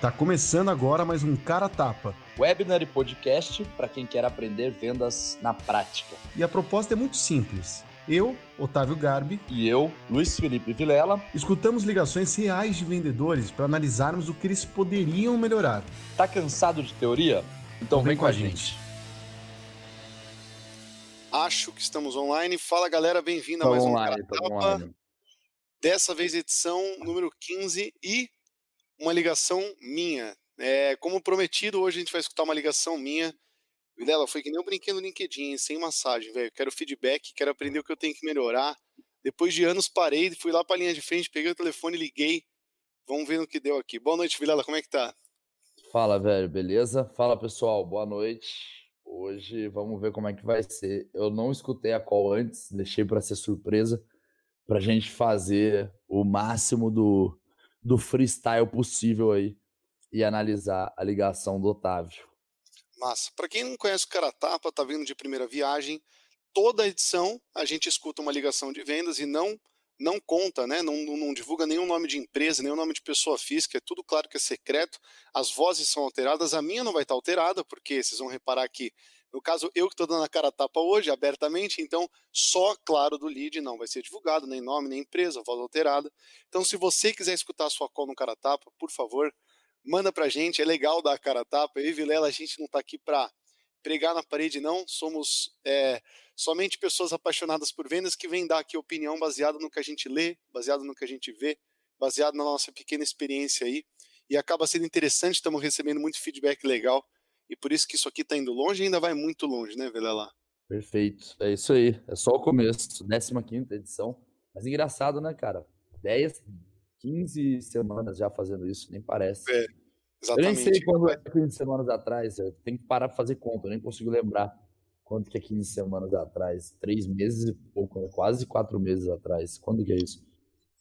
Tá começando agora mais um Cara Tapa. Webinar e podcast para quem quer aprender vendas na prática. E a proposta é muito simples. Eu, Otávio Garbi, e eu, Luiz Felipe Vilela, escutamos ligações reais de vendedores para analisarmos o que eles poderiam melhorar. Tá cansado de teoria? Então, então vem, vem com a gente. gente. Acho que estamos online. Fala galera, bem-vindo a mais online, um Cara Tapa. Dessa vez edição número 15 e uma ligação minha. É, como prometido, hoje a gente vai escutar uma ligação minha. Vilela, foi que nem eu brinquei no LinkedIn, sem massagem, velho. Quero feedback, quero aprender o que eu tenho que melhorar. Depois de anos parei, fui lá para a linha de frente, peguei o telefone, liguei. Vamos ver no que deu aqui. Boa noite, Vilela, como é que tá? Fala, velho, beleza? Fala, pessoal, boa noite. Hoje vamos ver como é que vai ser. Eu não escutei a call antes, deixei para ser surpresa, para gente fazer o máximo do, do freestyle possível aí e analisar a ligação do Otávio. Massa. Para quem não conhece o Cara Tapa, tá vindo de primeira viagem, toda edição a gente escuta uma ligação de vendas e não não conta, né? Não, não, não, divulga nenhum nome de empresa, nenhum nome de pessoa física, é tudo claro que é secreto. As vozes são alteradas, a minha não vai estar alterada, porque vocês vão reparar que, no caso, eu que estou dando a cara tapa hoje, abertamente, então só, claro, do lead não vai ser divulgado, nem nome, nem empresa, voz alterada. Então, se você quiser escutar a sua call no cara tapa, por favor, manda pra gente, é legal dar a cara tapa. Eu e Vilela, a gente não está aqui para pregar na parede, não. Somos é, somente pessoas apaixonadas por vendas que vêm dar aqui opinião baseada no que a gente lê, baseado no que a gente vê, baseado na nossa pequena experiência aí. E acaba sendo interessante, estamos recebendo muito feedback legal. E por isso que isso aqui está indo longe e ainda vai muito longe, né, Velela? Perfeito. É isso aí. É só o começo. 15 edição. Mas engraçado, né, cara? 10, 15 semanas já fazendo isso, nem parece. É. Exatamente. Eu nem sei quando é 15 semanas atrás, eu tenho que parar para fazer conta, eu nem consigo lembrar quanto que é 15 semanas atrás. Três meses e pouco, né? quase quatro meses atrás. Quando que é isso?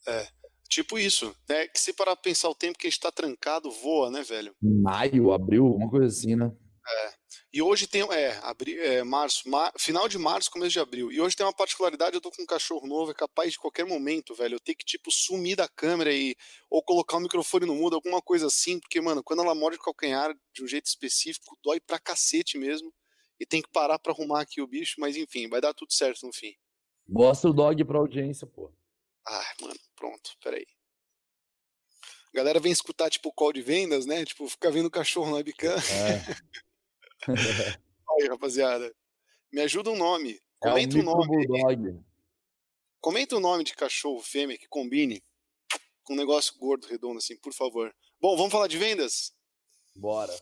É, tipo isso, né? Que se parar pra pensar o tempo que a gente tá trancado, voa, né, velho? Maio, abril, uma coisa assim, né? É. E hoje tem, é, abril, é março, mar, final de março, começo de abril. E hoje tem uma particularidade, eu tô com um cachorro novo, é capaz de qualquer momento, velho, eu ter que, tipo, sumir da câmera e, ou colocar o microfone no mudo, alguma coisa assim, porque, mano, quando ela morde o calcanhar de um jeito específico, dói pra cacete mesmo, e tem que parar pra arrumar aqui o bicho, mas enfim, vai dar tudo certo no fim. Mostra o dog pra audiência, pô. Ai, mano, pronto, peraí. A galera vem escutar, tipo, call de vendas, né? Tipo, ficar vendo o cachorro na webcam. É. Aí, rapaziada. Me ajuda um nome. Comenta é um, um nome. Bulldog. Comenta o um nome de cachorro fêmea que combine com um negócio gordo, redondo, assim, por favor. Bom, vamos falar de vendas? Bora.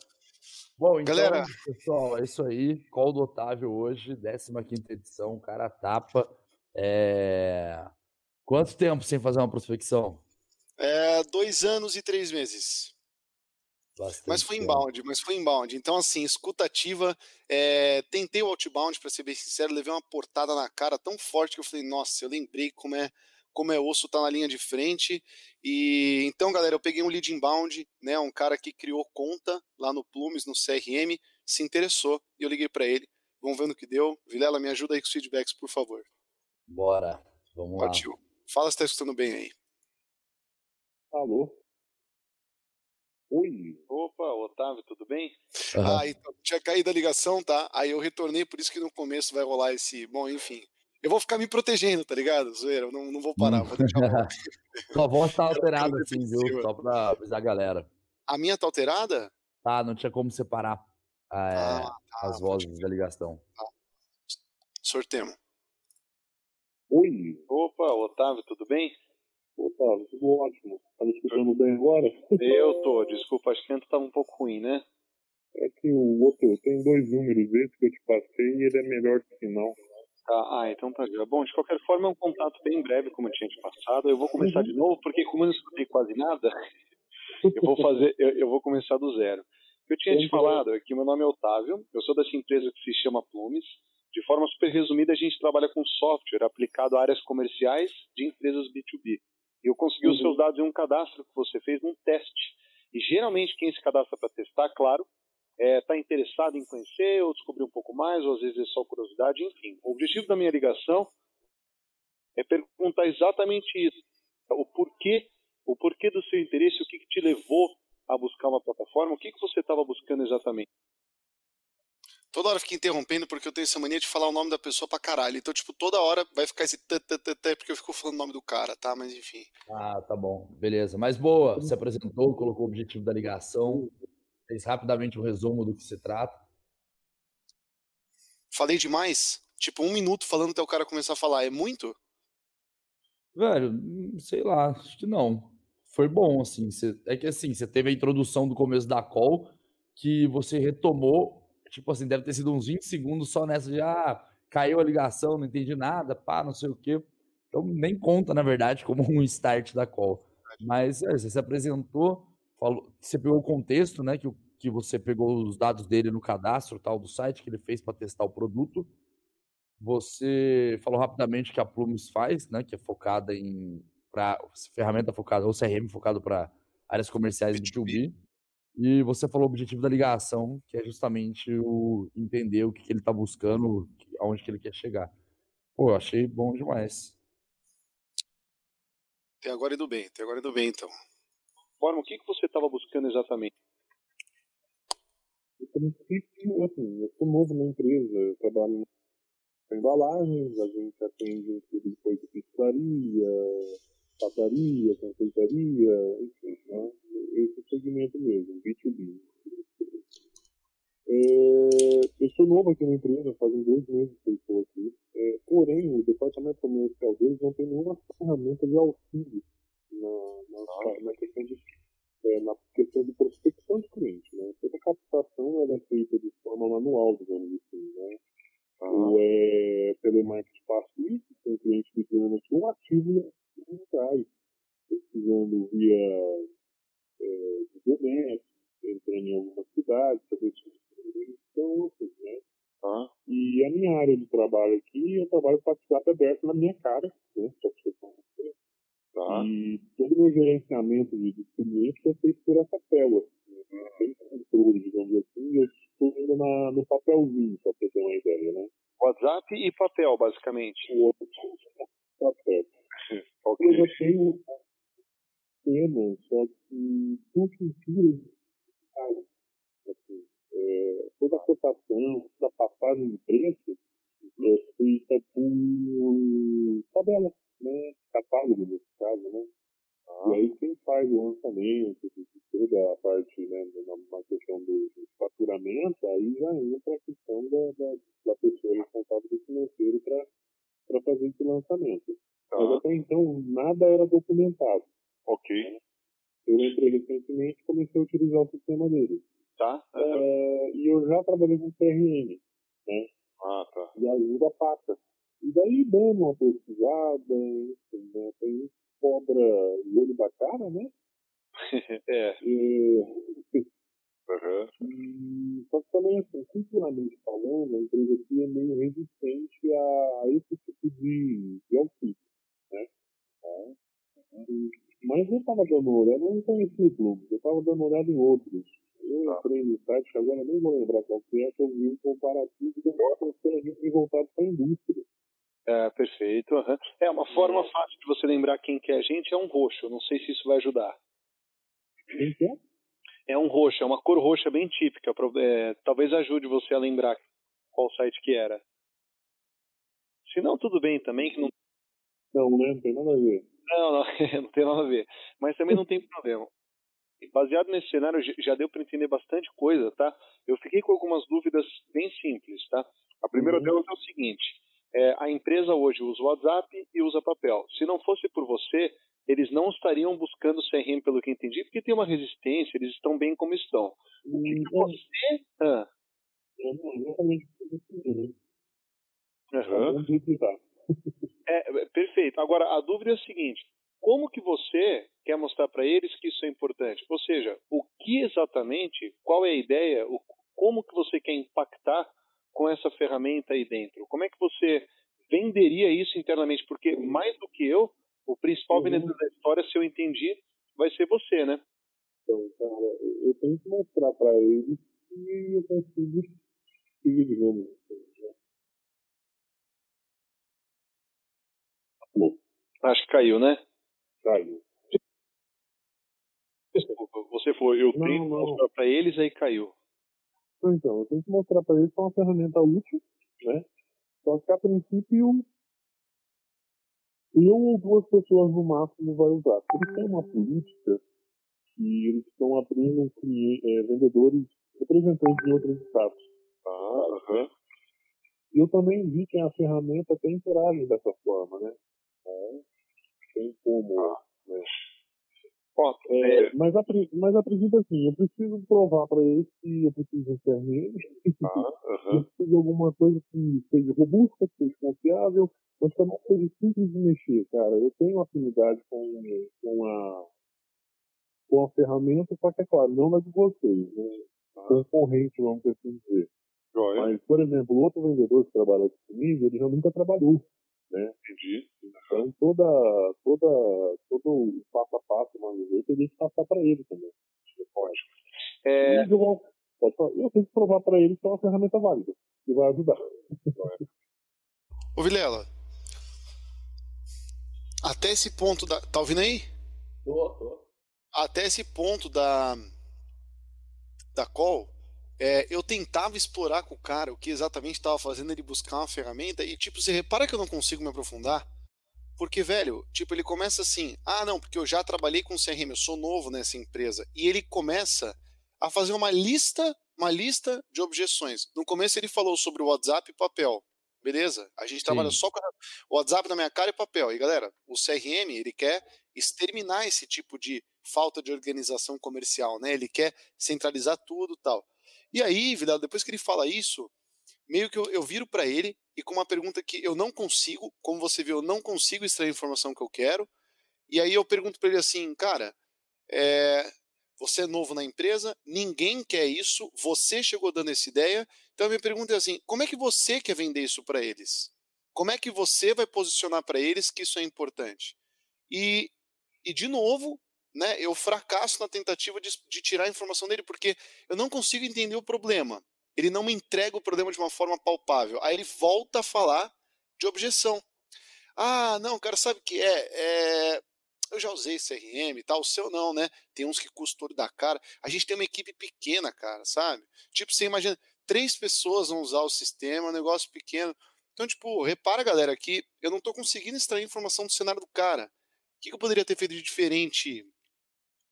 Bom, então, Galera... pessoal, é isso aí. Call do Otávio hoje, 15 edição, cara tapa. É... Quanto tempo sem fazer uma prospecção? É, dois anos e três meses. Bastante mas foi inbound, mas foi inbound. Então, assim, escutativa. É, tentei o outbound, para ser bem sincero, levei uma portada na cara tão forte que eu falei, nossa, eu lembrei como é como é osso tá na linha de frente. E então, galera, eu peguei um lead inbound, né, um cara que criou conta lá no Plumes, no CRM, se interessou e eu liguei para ele. Vamos ver no que deu. Vilela, me ajuda aí com os feedbacks, por favor. Bora. Vamos Partiu. lá. Fala se tá escutando bem aí. Alô? Oi. Opa, Otávio, tudo bem? Uhum. Ah, então, tinha caído a ligação, tá? Aí eu retornei, por isso que no começo vai rolar esse. Bom, enfim. Eu vou ficar me protegendo, tá ligado? Zoeira, eu não, não vou parar, vou deixar. Sua voz tá alterada assim, viu? Só pra avisar a galera. A minha tá alterada? Tá, não tinha como separar é, ah, tá, as vozes da ligação. Tá. Sortemo. Oi. Opa, Otávio, tudo bem? Otávio, tudo ótimo. Tá me escutando bem agora? Eu tô, desculpa, acho que antes tava um pouco ruim, né? É que o outro tem dois números, esse que eu te passei, e ele é melhor que o não. Tá, ah, então tá. Bom, de qualquer forma é um contato bem breve, como eu tinha te passado. Eu vou começar uhum. de novo, porque como eu não escutei quase nada, eu vou fazer, eu, eu vou começar do zero. Eu tinha te falado é que meu nome é Otávio, eu sou dessa empresa que se chama Plumes. De forma super resumida, a gente trabalha com software aplicado a áreas comerciais de empresas B2B. Eu consegui uhum. os seus dados em um cadastro que você fez num teste. E geralmente quem se cadastra para testar, claro, está é, tá interessado em conhecer ou descobrir um pouco mais, ou às vezes é só curiosidade, enfim. O objetivo da minha ligação é perguntar exatamente isso. O porquê, o porquê do seu interesse, o que, que te levou a buscar uma plataforma, o que, que você estava buscando exatamente? Toda hora fica interrompendo porque eu tenho essa mania de falar o nome da pessoa pra caralho. Então, tipo, toda hora vai ficar esse tã, porque eu fico falando o nome do cara, tá? Mas enfim. Ah, tá bom. Beleza. Mas boa, se apresentou, colocou o objetivo da ligação, fez rapidamente um resumo do que se trata. Falei demais? Tipo, um minuto falando até o cara começar a falar. É muito? Velho, sei lá, acho que não. Foi bom, assim. Cê, é que assim, você teve a introdução do começo da call, que você retomou, tipo assim, deve ter sido uns 20 segundos só nessa de, ah, caiu a ligação, não entendi nada, pá, não sei o quê. Então nem conta, na verdade, como um start da call. Mas é, você se apresentou, falou, você pegou o contexto, né, que, que você pegou os dados dele no cadastro tal do site que ele fez para testar o produto. Você falou rapidamente que a Plumes faz, né, que é focada em para ferramenta focada ou CRM focado para áreas comerciais B2B. E você falou o objetivo da ligação, que é justamente o entender o que, que ele está buscando, aonde que ele quer chegar. Pô, eu achei bom demais. Até agora indo bem, até agora indo bem, então. Forma, o que, que você estava buscando exatamente? Eu, assim, eu sou novo na empresa, eu trabalho embalagens, a gente atende tudo depois de pizzaria, padaria, confeitaria, enfim, né? esse segmento mesmo, B2B. É, eu sou novo aqui na empresa, fazem dois meses que eu estou aqui, é, porém o departamento comercial deles não tem nenhuma ferramenta de auxílio na, na, na questão de é, na questão de prospecção de cliente, né? Toda captação ela é feita de forma manual, digamos assim, né? Ah. Ou é telemarketing passivo, tem cliente pequeno aqui, um ativo atrás, pesquisando via é, Google Maps, entrando em algumas cidades, saber se estão, né? Ah. E a minha área de trabalho aqui, eu trabalho com WhatsApp aberto na minha cara, né? Só que você tá. E todo o meu gerenciamento de, de clientes é feito por essa tela. Né? Sem controle, digamos assim, eu estou indo na, no papelzinho, só para ter uma ideia, né? WhatsApp e papel, basicamente. O outro papel. Okay. Eu já tenho temas, só que com cultura assim, é, toda a cotação, toda a passagem de preço é feita por tabela, né? Catálogo nesse caso, né? Ah. E aí quem faz o lançamento, toda a parte, né, na, questão do, do, faturamento, aí já entra a questão da, da, da pessoa responsável financeiro para fazer esse lançamento. Tá. Mas até então nada era documentado. Ok. Eu entrei recentemente e comecei a utilizar o sistema dele. Tá. É, e eu já trabalhei com CRM, né? Ah, tá. E ajuda passa. E daí dando uma pesquisada, enfim, né? Tem cobra o olho da cara, né? é. E, uhum. só que também, assim, culturalmente falando, a empresa aqui é meio resistente a, a esse tipo de, de auxílio, né? Uhum. Mas eu estava dando uma olhada, eu não conhecia o clube, eu estava dando uma olhada em outros. Eu tá. entrei no site, que agora nem vou lembrar qual que é, que eu vi um comparativo de um voltado para a indústria. É, perfeito. Uhum. É, uma forma é. fácil de você lembrar quem que é a gente é um roxo. Não sei se isso vai ajudar. Quem que é? É um roxo, é uma cor roxa bem típica. É, talvez ajude você a lembrar qual site que era. Se não, tudo bem também. Que não... não, né? Não tem nada a ver. Não, não, não tem nada a ver. Mas também não tem problema. Baseado nesse cenário, já deu para entender bastante coisa, tá? Eu fiquei com algumas dúvidas bem simples, tá? A primeira uhum. delas é o seguinte: é, a empresa hoje usa o WhatsApp e usa papel. Se não fosse por você, eles não estariam buscando CRM, pelo que entendi, porque tem uma resistência, eles estão bem como estão. O que, que você. Ah. Uhum. É, perfeito. Agora, a dúvida é a seguinte: como que você quer mostrar para eles que isso é importante? Ou seja, o que exatamente, qual é a ideia, o, como que você quer impactar com essa ferramenta aí dentro? Como é que você venderia isso internamente? Porque mais do que eu, o principal uhum. vendedor da história, se eu entendi, vai ser você, né? Então, cara, eu tenho que mostrar para eles que eu consigo seguir, digamos assim. Acho que caiu, né? Caiu. Desculpa, você falou, eu não, tenho que mostrar para eles, aí caiu. Então, eu tenho que mostrar para eles que é uma ferramenta útil, né? Só que a princípio eu ou duas pessoas no máximo vai usar. Eles têm uma política que eles estão abrindo é, vendedores representantes de outros estados. Ah, uhum. Eu também vi que a ferramenta até interage dessa forma, né? É, tem como. Né? É, é, mas, a, mas a princípio, assim, eu preciso provar para eles que eu preciso de CRM, ah, eu preciso de alguma coisa que seja robusta, que seja confiável, mas também seja simples de mexer, cara. Eu tenho afinidade com, com, a, com a ferramenta, só que é claro, não na de vocês, né? Ah. Concorrente, vamos assim dizer. Joia. Mas, por exemplo, o outro vendedor que trabalha aqui comigo, ele já nunca trabalhou né? Entendi. Então toda, toda, todo o passo a passo, vamos dizer, teria que passar para ele também. Pode. É... Eu, vou, pode falar, eu tenho que provar para ele que é uma ferramenta válida, que vai ajudar. Ô Vilela, até esse ponto da. Tá ouvindo aí? Tô, tô. Até esse ponto da. Da call, é, eu tentava explorar com o cara o que exatamente estava fazendo ele buscar uma ferramenta e, tipo, você repara que eu não consigo me aprofundar? Porque, velho, tipo, ele começa assim, ah, não, porque eu já trabalhei com CRM, eu sou novo nessa empresa. E ele começa a fazer uma lista, uma lista de objeções. No começo ele falou sobre o WhatsApp e papel. Beleza? A gente Sim. trabalha só com o WhatsApp na minha cara e papel. E galera, o CRM, ele quer exterminar esse tipo de falta de organização comercial, né? Ele quer centralizar tudo, tal. E aí, Vidal, depois que ele fala isso, meio que eu, eu viro para ele e com uma pergunta que eu não consigo, como você viu, eu não consigo extrair a informação que eu quero. E aí eu pergunto para ele assim, cara, é, você é novo na empresa, ninguém quer isso, você chegou dando essa ideia. Então a minha pergunta é assim, como é que você quer vender isso para eles? Como é que você vai posicionar para eles que isso é importante? E, e de novo, né, eu fracasso na tentativa de, de tirar a informação dele, porque eu não consigo entender o problema. Ele não me entrega o problema de uma forma palpável. Aí ele volta a falar de objeção. Ah, não, cara, sabe o que é? é? Eu já usei CRM e tal, o seu não, né? Tem uns que custam da cara. A gente tem uma equipe pequena, cara, sabe? Tipo, você imagina, três pessoas vão usar o sistema, um negócio pequeno. Então, tipo, repara, galera, que eu não estou conseguindo extrair informação do cenário do cara. O que, eu poderia ter feito de diferente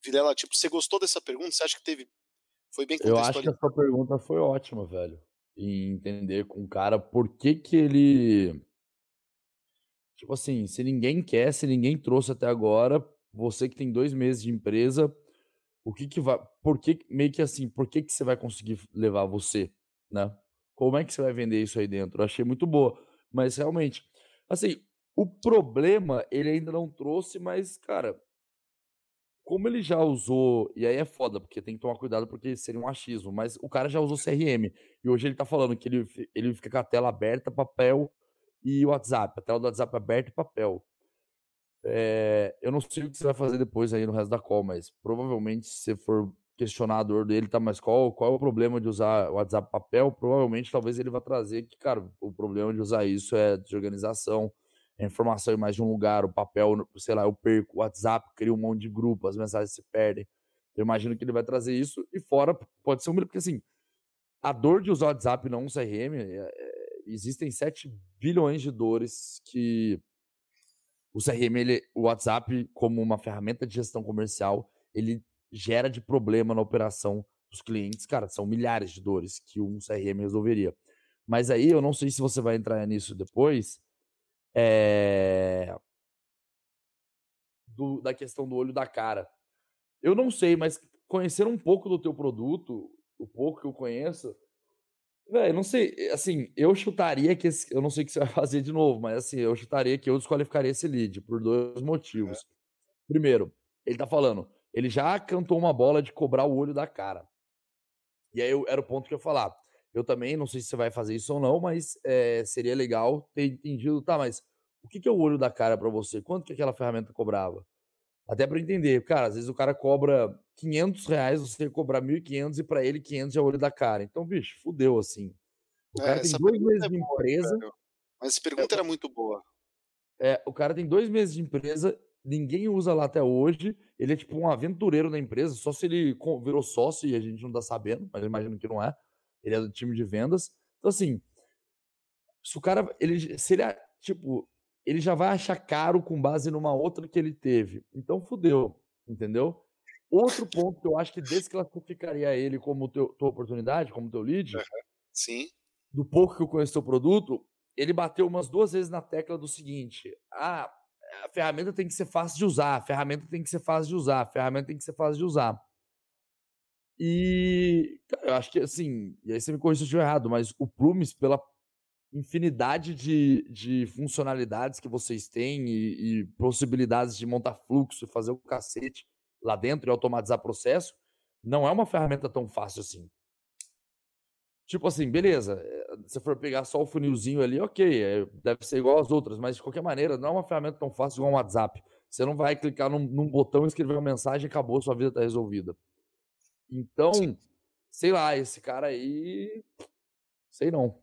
Vilela, tipo, você gostou dessa pergunta? Você acha que teve. Foi bem Eu acho que a sua pergunta foi ótima, velho. Em entender com o cara por que que ele. Tipo assim, se ninguém quer, se ninguém trouxe até agora, você que tem dois meses de empresa, o que que vai. Por que, meio que assim, por que que você vai conseguir levar você, né? Como é que você vai vender isso aí dentro? Eu achei muito boa. Mas realmente, assim, o problema ele ainda não trouxe, mas, cara, como ele já usou, e aí é foda, porque tem que tomar cuidado porque seria um achismo, mas o cara já usou CRM, e hoje ele tá falando que ele, ele fica com a tela aberta, papel e WhatsApp, a tela do WhatsApp aberta e papel. É, eu não sei o que você vai fazer depois aí no resto da call, mas provavelmente se você for questionador dele, tá, mas qual, qual é o problema de usar o WhatsApp papel? Provavelmente talvez ele vá trazer que, cara, o problema de usar isso é desorganização, a informação em mais de um lugar, o papel, sei lá, eu perco, o WhatsApp cria um monte de grupo, as mensagens se perdem. Eu imagino que ele vai trazer isso e fora pode ser um porque assim, a dor de usar o WhatsApp não um CRM, é, é, existem 7 bilhões de dores que o CRM, ele, o WhatsApp, como uma ferramenta de gestão comercial, ele gera de problema na operação dos clientes. Cara, são milhares de dores que um CRM resolveria. Mas aí eu não sei se você vai entrar nisso depois, é... Do, da questão do olho da cara. Eu não sei, mas conhecer um pouco do teu produto, o pouco que eu conheço, velho, não sei, assim, eu chutaria que esse, eu não sei o que você vai fazer de novo, mas assim, eu chutaria que eu desqualificaria esse lead por dois motivos. É. Primeiro, ele tá falando, ele já cantou uma bola de cobrar o olho da cara. E aí eu, era o ponto que eu ia falar. Eu também, não sei se você vai fazer isso ou não, mas é, seria legal ter entendido, tá, mas o que, que é o olho da cara para você? Quanto que aquela ferramenta cobrava? Até para entender, cara, às vezes o cara cobra 500 reais, você cobrar 1.500 e para ele 500 é o olho da cara. Então, bicho, fudeu assim. O cara é, tem dois meses é de boa, empresa. Mas essa pergunta é, era muito boa. É, o cara tem dois meses de empresa ninguém usa lá até hoje. Ele é tipo um aventureiro da empresa, só se ele virou sócio e a gente não tá sabendo, mas eu imagino que não é. Ele é do time de vendas. Então, assim, se o cara, ele, se ele, tipo, ele já vai achar caro com base numa outra que ele teve. Então, fudeu, entendeu? Outro ponto que eu acho que desclassificaria ele como teu, tua oportunidade, como teu lead. Sim. Do pouco que eu conheço o produto, ele bateu umas duas vezes na tecla do seguinte: ah, a ferramenta tem que ser fácil de usar, a ferramenta tem que ser fácil de usar, a ferramenta tem que ser fácil de usar. E cara, eu acho que assim, e aí você me corrija se eu estiver errado, mas o Plumes, pela infinidade de, de funcionalidades que vocês têm e, e possibilidades de montar fluxo, fazer o cacete lá dentro e automatizar processo, não é uma ferramenta tão fácil assim. Tipo assim, beleza, eh, se for pegar só o funilzinho ali, ok, é, deve ser igual às outras, mas de qualquer maneira, não é uma ferramenta tão fácil igual um WhatsApp. Você não vai clicar num, num botão, escrever uma mensagem e acabou, sua vida está resolvida. Então, Sim. sei lá, esse cara aí. Sei não.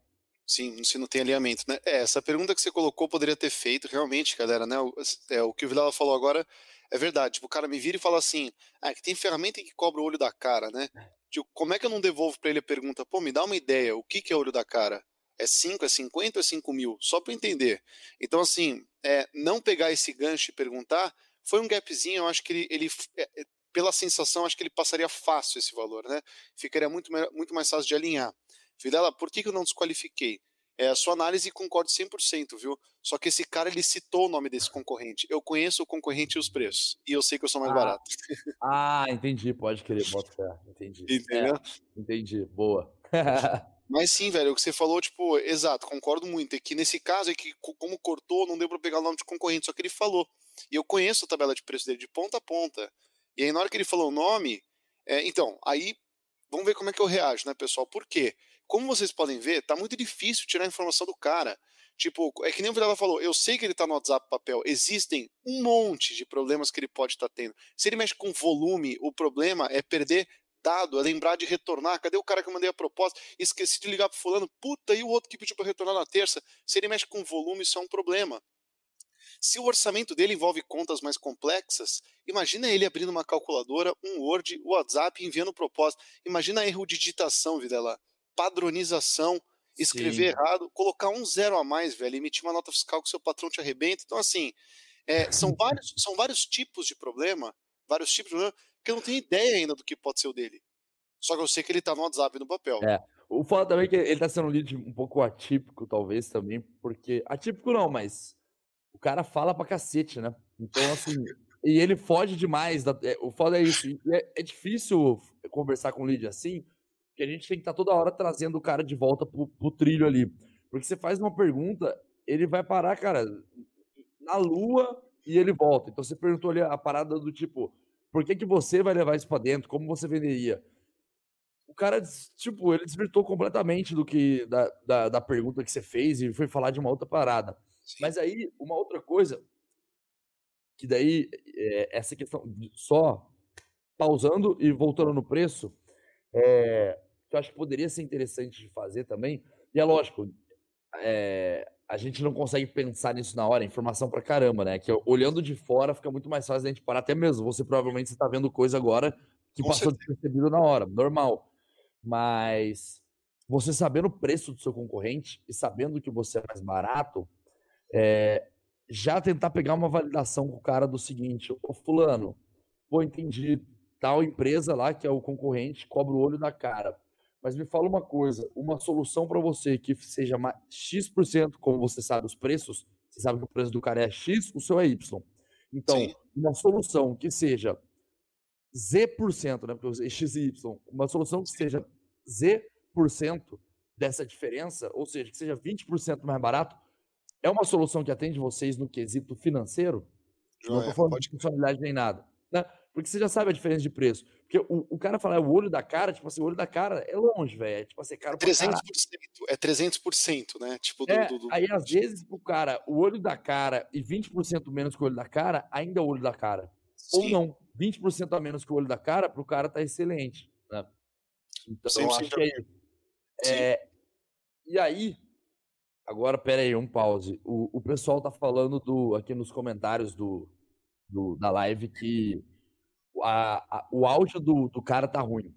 Sim, se não tem alinhamento, né? É, essa pergunta que você colocou poderia ter feito, realmente, galera, né? O, é, o que o Vilela falou agora é verdade. Tipo, o cara me vira e fala assim: ah, que tem ferramenta que cobra o olho da cara, né? Tipo, como é que eu não devolvo para ele a pergunta? Pô, me dá uma ideia, o que, que é olho da cara? É 5, é 50 ou é 5 mil? Só para entender. Então, assim, é, não pegar esse gancho e perguntar foi um gapzinho, eu acho que ele, ele é, é, pela sensação, acho que ele passaria fácil esse valor, né? Ficaria muito, muito mais fácil de alinhar. Videla, por que, que eu não desqualifiquei? É, a sua análise concordo 100%, viu? Só que esse cara, ele citou o nome desse concorrente. Eu conheço o concorrente e os preços. E eu sei que eu sou mais ah. barato. Ah, entendi. Pode querer, bota fé. Entendi. Entendeu? É, entendi. Boa. Mas sim, velho, o que você falou, tipo, exato, concordo muito. É que nesse caso é que, como cortou, não deu pra pegar o nome de concorrente, só que ele falou. E eu conheço a tabela de preço dele de ponta a ponta. E aí, na hora que ele falou o nome, é, então, aí vamos ver como é que eu reajo, né, pessoal? Por quê? Como vocês podem ver, tá muito difícil tirar a informação do cara. Tipo, é que nem o Vidal falou, eu sei que ele tá no WhatsApp papel, existem um monte de problemas que ele pode estar tá tendo. Se ele mexe com volume, o problema é perder dado, é lembrar de retornar. Cadê o cara que eu mandei a proposta? Esqueci de ligar pro fulano. Puta, e o outro que pediu para retornar na terça? Se ele mexe com volume, isso é um problema. Se o orçamento dele envolve contas mais complexas, imagina ele abrindo uma calculadora, um Word, o WhatsApp enviando propósito. Imagina erro de digitação, Videla padronização, escrever Sim. errado, colocar um zero a mais, velho, emitir uma nota fiscal que seu patrão te arrebenta. Então, assim, é, são, vários, são vários tipos de problema, vários tipos de problema, que eu não tenho ideia ainda do que pode ser o dele. Só que eu sei que ele tá no WhatsApp no papel. É. O foda também é que ele tá sendo um lead um pouco atípico, talvez, também, porque. Atípico não, mas o cara fala pra cacete, né? Então, assim. e ele foge demais. Da... É, o foda é isso. É, é, difícil conversar com um lead assim, que a gente tem que estar tá toda hora trazendo o cara de volta pro, pro trilho ali. Porque você faz uma pergunta, ele vai parar, cara, na lua e ele volta. Então você perguntou ali a parada do tipo, por que, que você vai levar isso para dentro? Como você venderia? O cara, tipo, ele desvirtou completamente do que da, da, da, pergunta que você fez e foi falar de uma outra parada. Sim. Mas aí, uma outra coisa, que daí, é, essa questão, só pausando e voltando no preço, é, que eu acho que poderia ser interessante de fazer também. E é lógico, é, a gente não consegue pensar nisso na hora, é informação pra caramba, né? Que olhando de fora fica muito mais fácil a gente parar até mesmo. Você provavelmente está vendo coisa agora que Com passou certeza. despercebido na hora, normal. Mas você sabendo o preço do seu concorrente e sabendo que você é mais barato, é, já tentar pegar uma validação com o cara do seguinte, ô fulano, pô, entendi, tal empresa lá, que é o concorrente, cobra o olho na cara. Mas me fala uma coisa, uma solução para você que seja X%, como você sabe os preços, você sabe que o preço do cara é X, o seu é Y. Então, Sim. uma solução que seja Z%, né, porque eu usei X e Y, uma solução que seja Z% dessa diferença, ou seja, que seja 20% mais barato, é uma solução que atende vocês no quesito financeiro? Não estou falando pode... de funcionalidade nem nada. Né? Porque você já sabe a diferença de preço. Porque o, o cara fala, é o olho da cara, tipo assim, o olho da cara é longe, velho. É, tipo assim, é caro 300%, é 300%, né? Tipo, do, é, do, do... Aí, às vezes, pro cara, o olho da cara e 20% menos que o olho da cara, ainda é o olho da cara. Sim. Ou não, 20% a menos que o olho da cara, pro cara tá excelente. Né? Então, acho que é isso. É, e aí, agora, pera aí, um pause. O, o pessoal tá falando do, aqui nos comentários do, do, da live que a, a, o áudio do, do cara tá ruim.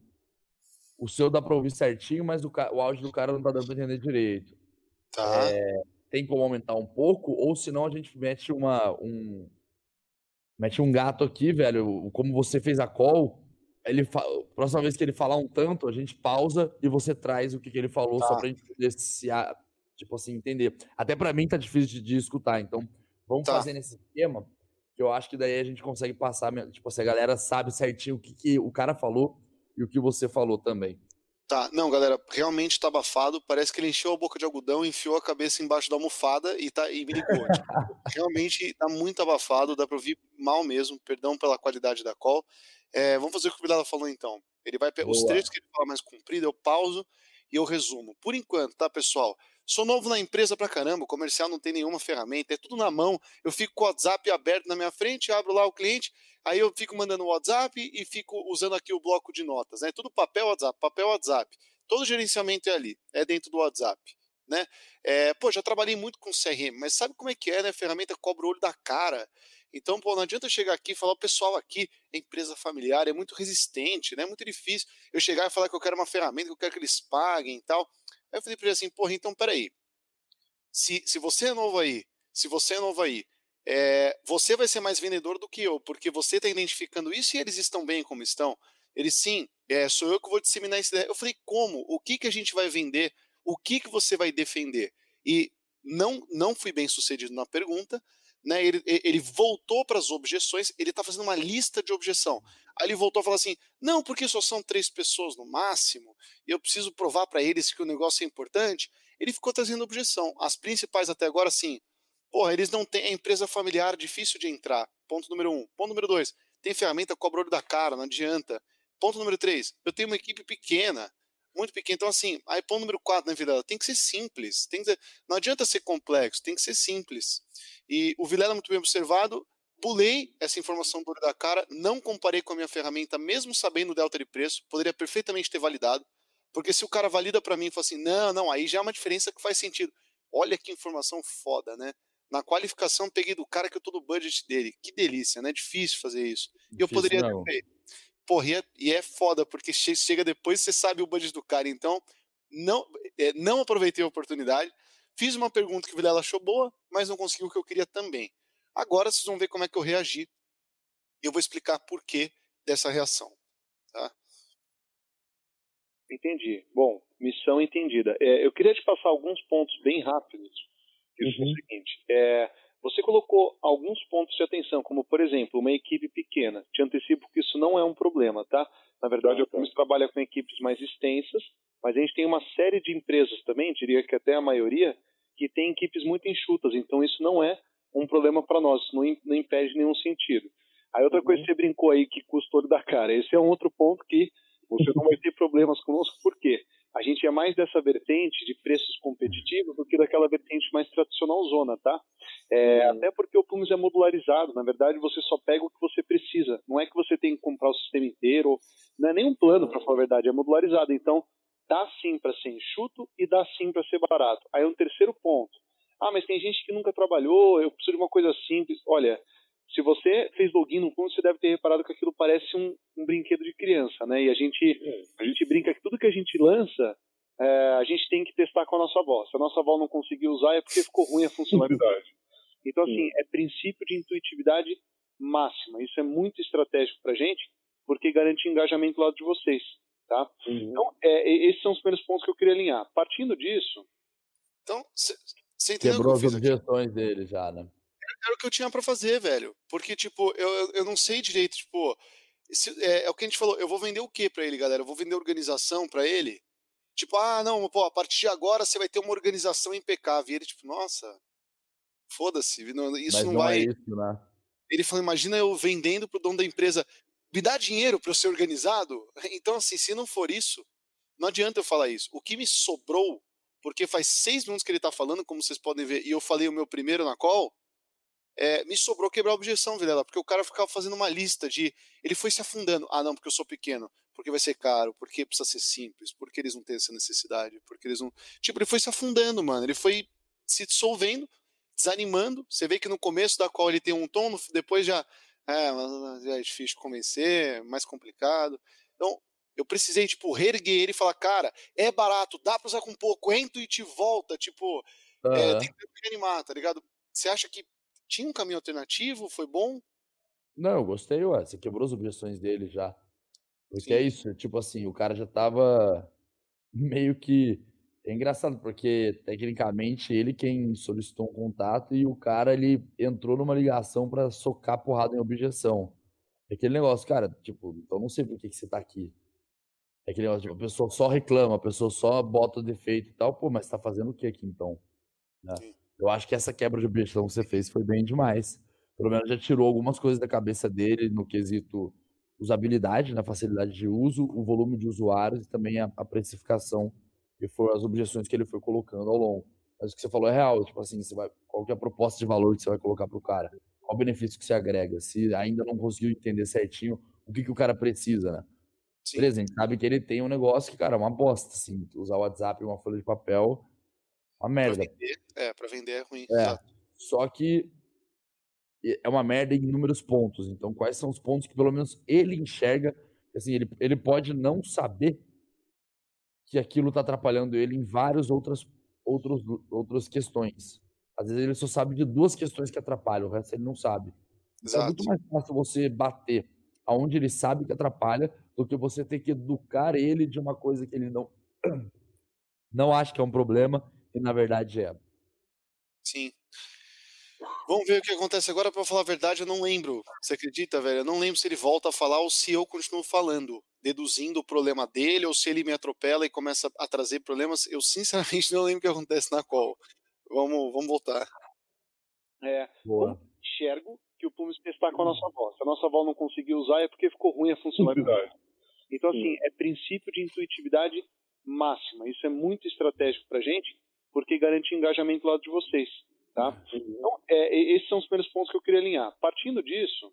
O seu dá pra ouvir certinho, mas o, o áudio do cara não tá dando pra entender direito. Tá. É, tem como aumentar um pouco, ou senão a gente mete uma. Um, mete um gato aqui, velho. Como você fez a call, ele fa... próxima vez que ele falar um tanto, a gente pausa e você traz o que, que ele falou, tá. só pra gente poder se, tipo assim, entender. Até para mim tá difícil de, de escutar, então vamos tá. fazer nesse esquema, que eu acho que daí a gente consegue passar, tipo assim, a galera sabe certinho o que, que o cara falou e o que você falou também. Tá, não, galera, realmente tá abafado. Parece que ele encheu a boca de algodão, enfiou a cabeça embaixo da almofada e, tá, e me ligou. tipo, realmente tá muito abafado, dá pra ouvir mal mesmo. Perdão pela qualidade da call. É, vamos fazer o que o Bilal falou então. Ele vai Os trechos que ele fala mais comprido, eu pauso e eu resumo. Por enquanto, tá, pessoal? Sou novo na empresa pra caramba, o comercial não tem nenhuma ferramenta, é tudo na mão. Eu fico com o WhatsApp aberto na minha frente, abro lá o cliente, aí eu fico mandando o WhatsApp e fico usando aqui o bloco de notas, né? Tudo papel WhatsApp, papel WhatsApp. Todo gerenciamento é ali, é dentro do WhatsApp, né? É, pô, já trabalhei muito com CRM, mas sabe como é que é, né? A ferramenta cobra o olho da cara. Então, pô, não adianta chegar aqui e falar, o pessoal aqui é empresa familiar, é muito resistente, né? É muito difícil eu chegar e falar que eu quero uma ferramenta, que eu quero que eles paguem e tal. Aí eu falei para ele assim, porra, então peraí. Se, se você é novo aí, se você é novo aí, é, você vai ser mais vendedor do que eu, porque você está identificando isso e eles estão bem como estão. Ele sim, é, sou eu que vou disseminar essa ideia. Eu falei, como? O que, que a gente vai vender? O que, que você vai defender? E não, não fui bem sucedido na pergunta, né, ele, ele voltou para as objeções, ele está fazendo uma lista de objeção. Aí ele voltou a falar assim: não, porque só são três pessoas no máximo, e eu preciso provar para eles que o negócio é importante. Ele ficou trazendo objeção. As principais até agora, sim. Porra, eles não têm. É empresa familiar, difícil de entrar. Ponto número um. Ponto número dois: tem ferramenta cobra olho da cara, não adianta. Ponto número três: eu tenho uma equipe pequena muito pequena. Então, assim, aí ponto número quatro na vida tem que ser simples. Tem que ser, não adianta ser complexo, tem que ser simples. E o Vilela, muito bem observado, pulei essa informação do olho da cara, não comparei com a minha ferramenta, mesmo sabendo o delta de preço, poderia perfeitamente ter validado, porque se o cara valida para mim e fala assim, não, não, aí já é uma diferença que faz sentido. Olha que informação foda, né? Na qualificação peguei do cara que eu tô no budget dele. Que delícia, né? Difícil fazer isso. E eu poderia não. ter feito. Porra, e é, e é foda, porque chega depois você sabe o budget do cara. Então, não, é, não aproveitei a oportunidade. Fiz uma pergunta que o Vilela achou boa, mas não conseguiu o que eu queria também. Agora vocês vão ver como é que eu reagi. E eu vou explicar por que dessa reação. Tá? Entendi. Bom, missão entendida. É, eu queria te passar alguns pontos bem rápidos. Que uhum. é o uhum. seguinte. É, você colocou alguns pontos de atenção, como por exemplo, uma equipe pequena. Te antecipo que isso não é um problema, tá? Na verdade, o trabalha com equipes mais extensas mas a gente tem uma série de empresas também, diria que até a maioria, que tem equipes muito enxutas, então isso não é um problema para nós, isso não, impede nenhum sentido. Aí outra coisa que você brincou aí que custou da cara, esse é um outro ponto que você não vai ter problemas conosco, por quê? A gente é mais dessa vertente de preços competitivos do que daquela vertente mais tradicional zona, tá? É, até porque o Plumes é modularizado, na verdade você só pega o que você precisa, não é que você tem que comprar o sistema inteiro, não é nem um plano, para falar a verdade, é modularizado, então dá sim para ser enxuto e dá sim para ser barato. Aí um terceiro ponto. Ah, mas tem gente que nunca trabalhou, eu preciso de uma coisa simples. Olha, se você fez login no fundo, você deve ter reparado que aquilo parece um, um brinquedo de criança, né? E a gente, a gente brinca que tudo que a gente lança, é, a gente tem que testar com a nossa avó. Se a nossa avó não conseguiu usar, é porque ficou ruim a funcionalidade. Então, assim, é princípio de intuitividade máxima. Isso é muito estratégico para a gente, porque garante engajamento do lado de vocês. Tá? Uhum. Então, é, esses são os primeiros pontos que eu queria alinhar. Partindo disso. Então, você entendeu? Quebrou as objeções dele já, né? Era o que eu tinha para fazer, velho. Porque, tipo, eu, eu não sei direito, tipo. Se, é, é, o que a gente falou, eu vou vender o que para ele, galera? Eu vou vender organização para ele? Tipo, ah, não, pô, a partir de agora você vai ter uma organização impecável. E ele, tipo, nossa, foda-se, isso Mas não, não vai. É isso, né? Ele falou, imagina eu vendendo pro dono da empresa me dá dinheiro para eu ser organizado? Então, assim, se não for isso, não adianta eu falar isso. O que me sobrou, porque faz seis minutos que ele está falando, como vocês podem ver, e eu falei o meu primeiro na call, é, me sobrou quebrar a objeção, Vilela, porque o cara ficava fazendo uma lista de. Ele foi se afundando. Ah, não, porque eu sou pequeno, porque vai ser caro, porque precisa ser simples, porque eles não têm essa necessidade, porque eles não. Tipo, ele foi se afundando, mano. Ele foi se dissolvendo, desanimando. Você vê que no começo da qual ele tem um tom, depois já É, mas é difícil convencer, mais complicado. Então, eu precisei, tipo, reerguer ele e falar, cara, é barato, dá pra usar com pouco, entra e te volta, tipo, uhum. é, tem que animar, tá ligado? Você acha que tinha um caminho alternativo? Foi bom? Não, eu gostei, ué. Você quebrou as objeções dele já. Porque é Sim. é isso, tipo assim, o cara já tava meio que. É engraçado, porque tecnicamente ele quem solicitou um contato e o cara ele entrou numa ligação para socar porrada em objeção. É aquele negócio, cara, tipo, então não sei por que, que você tá aqui. É aquele negócio, tipo, a pessoa só reclama, a pessoa só bota defeito e tal, pô, mas tá fazendo o que aqui então? Né? Eu acho que essa quebra de objeção que você fez foi bem demais. Pelo menos já tirou algumas coisas da cabeça dele no quesito usabilidade, na né, facilidade de uso, o volume de usuários e também a, a precificação, que foram as objeções que ele foi colocando ao longo. Mas o que você falou é real, tipo assim, você vai, qual que é a proposta de valor que você vai colocar para o cara? Qual o benefício que você agrega? Se ainda não conseguiu entender certinho o que, que o cara precisa, né? Sim. Por exemplo, sabe que ele tem um negócio que, cara, é uma bosta, assim, usar o WhatsApp e uma folha de papel, uma merda. Pra vender, é, pra vender é ruim. É, só que é uma merda em inúmeros pontos. Então, quais são os pontos que pelo menos ele enxerga? Assim, ele, ele pode não saber que aquilo está atrapalhando ele em várias outras, outros, outras questões. Às vezes ele só sabe de duas questões que atrapalham, o resto ele não sabe. Então, é muito mais fácil você bater aonde ele sabe que atrapalha do que você ter que educar ele de uma coisa que ele não não acha que é um problema e na verdade é. Sim. Vamos ver o que acontece agora. Para falar a verdade, eu não lembro. Você acredita, velho? Eu não lembro se ele volta a falar ou se eu continuo falando, deduzindo o problema dele, ou se ele me atropela e começa a trazer problemas. Eu sinceramente não lembro o que acontece na call. Vamos, vamos voltar. É, Boa. enxergo que o Pumas está com a nossa voz. Se a nossa voz não conseguiu usar é porque ficou ruim a funcionalidade. Então, assim, é princípio de intuitividade máxima. Isso é muito estratégico para gente, porque garante engajamento do lado de vocês. Tá? Então, é, esses são os primeiros pontos que eu queria alinhar. Partindo disso,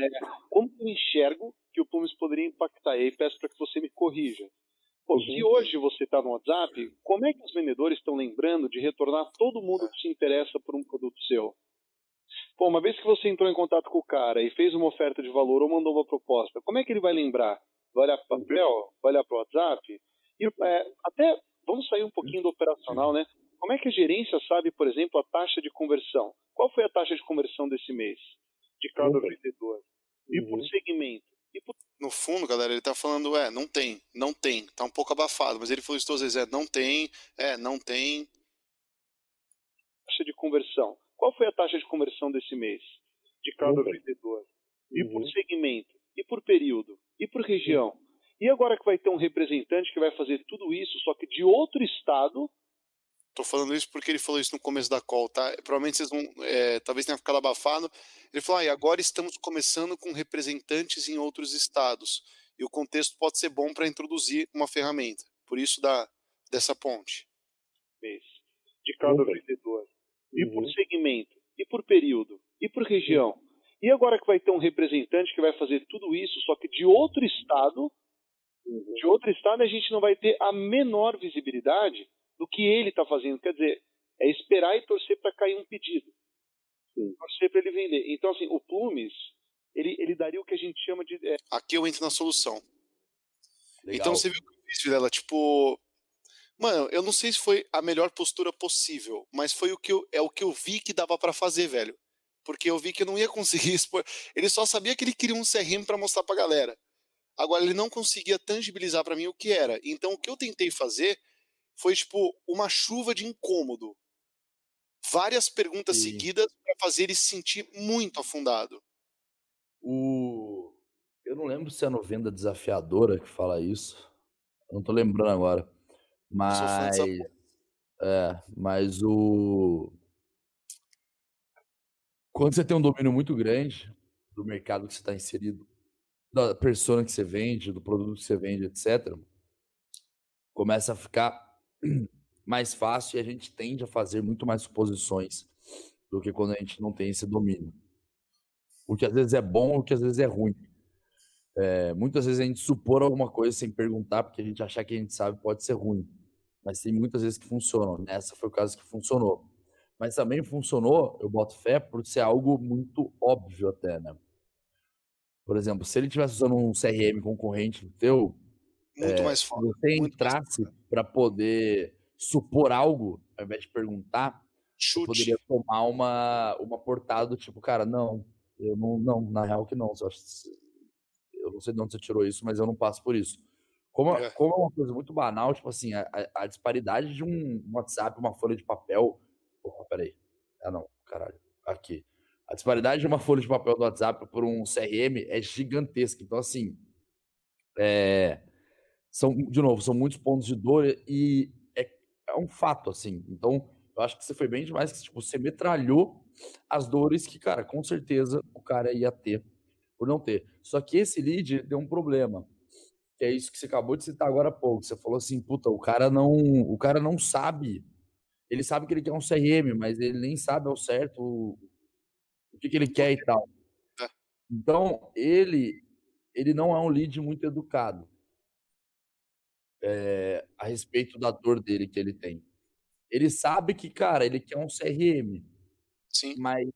é, como eu enxergo que o Pumes poderia impactar? E aí peço para que você me corrija. Pô, se hoje você está no WhatsApp, como é que os vendedores estão lembrando de retornar todo mundo que se interessa por um produto seu? Pô, uma vez que você entrou em contato com o cara e fez uma oferta de valor ou mandou uma proposta, como é que ele vai lembrar? Vai olhar para o papel? Vai olhar para o WhatsApp? E é, até, vamos sair um pouquinho do operacional, né? Como é que a gerência sabe, por exemplo, a taxa de conversão? Qual foi a taxa de conversão desse mês? De cada vendedor? E por uhum. segmento? E por... No fundo, galera, ele está falando, é, não tem, não tem. Tá um pouco abafado, mas ele falou isso todas as vezes, é, não tem, é, não tem. Taxa de conversão. Qual foi a taxa de conversão desse mês? De cada uhum. vendedor? E uhum. por segmento? E por período? E por região? E agora que vai ter um representante que vai fazer tudo isso, só que de outro estado, Tô falando isso porque ele falou isso no começo da call, tá? Provavelmente vocês vão. É, talvez tenha ficado abafado. Ele falou: ah, e agora estamos começando com representantes em outros estados. E o contexto pode ser bom para introduzir uma ferramenta. Por isso da, dessa ponte. De cada vendedor. E uhum. por segmento. E por período. E por região. E agora que vai ter um representante que vai fazer tudo isso, só que de outro estado, uhum. de outro estado a gente não vai ter a menor visibilidade do que ele está fazendo. Quer dizer, é esperar e torcer para cair um pedido. Sim. Torcer para ele vender. Então, assim, o Plumes, ele, ele daria o que a gente chama de. É... Aqui eu entro na solução. Legal. Então você viu o que eu fiz, Vilela? Tipo. Mano, eu não sei se foi a melhor postura possível, mas foi o que eu, é o que eu vi que dava para fazer, velho. Porque eu vi que eu não ia conseguir expor. Ele só sabia que ele queria um CRM para mostrar pra galera. Agora ele não conseguia tangibilizar para mim o que era. Então o que eu tentei fazer foi tipo uma chuva de incômodo. Várias perguntas Sim. seguidas para fazer ele se sentir muito afundado. O eu não lembro se é a novenda desafiadora que fala isso. Eu não tô lembrando agora. Mas é, mas o quando você tem um domínio muito grande do mercado que você está inserido, da persona que você vende, do produto que você vende, etc., começa a ficar mais fácil e a gente tende a fazer muito mais suposições do que quando a gente não tem esse domínio. O que às vezes é bom, o que às vezes é ruim. É, muitas vezes a gente supor alguma coisa sem perguntar, porque a gente achar que a gente sabe pode ser ruim. Mas tem muitas vezes que funcionam. Nessa foi o caso que funcionou. Mas também funcionou, eu boto fé, por ser algo muito óbvio até, né? Por exemplo, se ele estivesse usando um CRM concorrente teu, muito é, mais forte. Se você entrasse para poder supor algo, ao invés de perguntar, poderia tomar uma, uma portada do tipo, cara, não, eu não, não, na real que não. Eu não sei de onde você tirou isso, mas eu não passo por isso. Como, é. como é uma coisa muito banal, tipo assim, a, a disparidade de um WhatsApp, uma folha de papel. Porra, peraí. Ah, não, caralho. Aqui. A disparidade de uma folha de papel do WhatsApp por um CRM é gigantesca. Então, assim, é, são, de novo, são muitos pontos de dor e é, é um fato, assim. Então, eu acho que você foi bem demais, que tipo, você metralhou as dores que, cara, com certeza o cara ia ter por não ter. Só que esse lead deu um problema. Que é isso que você acabou de citar agora há pouco. Você falou assim, puta, o cara não, o cara não sabe. Ele sabe que ele quer um CRM, mas ele nem sabe ao certo o, que, que ele quer e tal. É. Então, ele ele não é um lead muito educado é, a respeito da dor dele que ele tem. Ele sabe que, cara, ele quer um CRM. Sim. Mas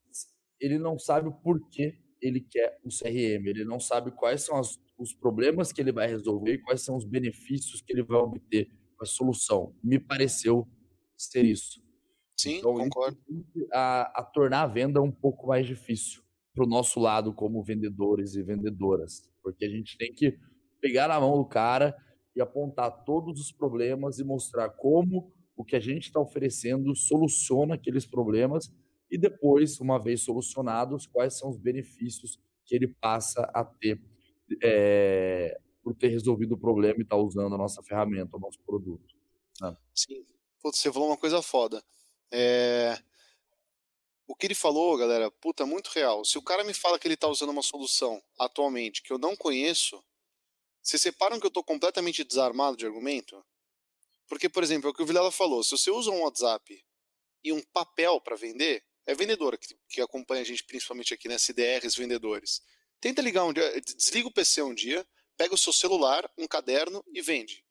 ele não sabe o porquê ele quer um CRM. Ele não sabe quais são as, os problemas que ele vai resolver e quais são os benefícios que ele vai obter com a solução. Me pareceu ser isso. Sim, então, concordo. A, a tornar a venda um pouco mais difícil para o nosso lado como vendedores e vendedoras. Porque a gente tem que pegar na mão do cara e apontar todos os problemas e mostrar como o que a gente está oferecendo soluciona aqueles problemas e depois, uma vez solucionados, quais são os benefícios que ele passa a ter é, por ter resolvido o problema e estar tá usando a nossa ferramenta, o nosso produto. Né? Sim, você falou uma coisa foda. É... O que ele falou, galera, puta, muito real. Se o cara me fala que ele está usando uma solução atualmente que eu não conheço, vocês separam que eu estou completamente desarmado de argumento? Porque, por exemplo, é o que o Vilela falou: se você usa um WhatsApp e um papel para vender, é vendedora que, que acompanha a gente principalmente aqui, né? CDRs vendedores. Tenta ligar um dia, desliga o PC um dia, pega o seu celular, um caderno e vende.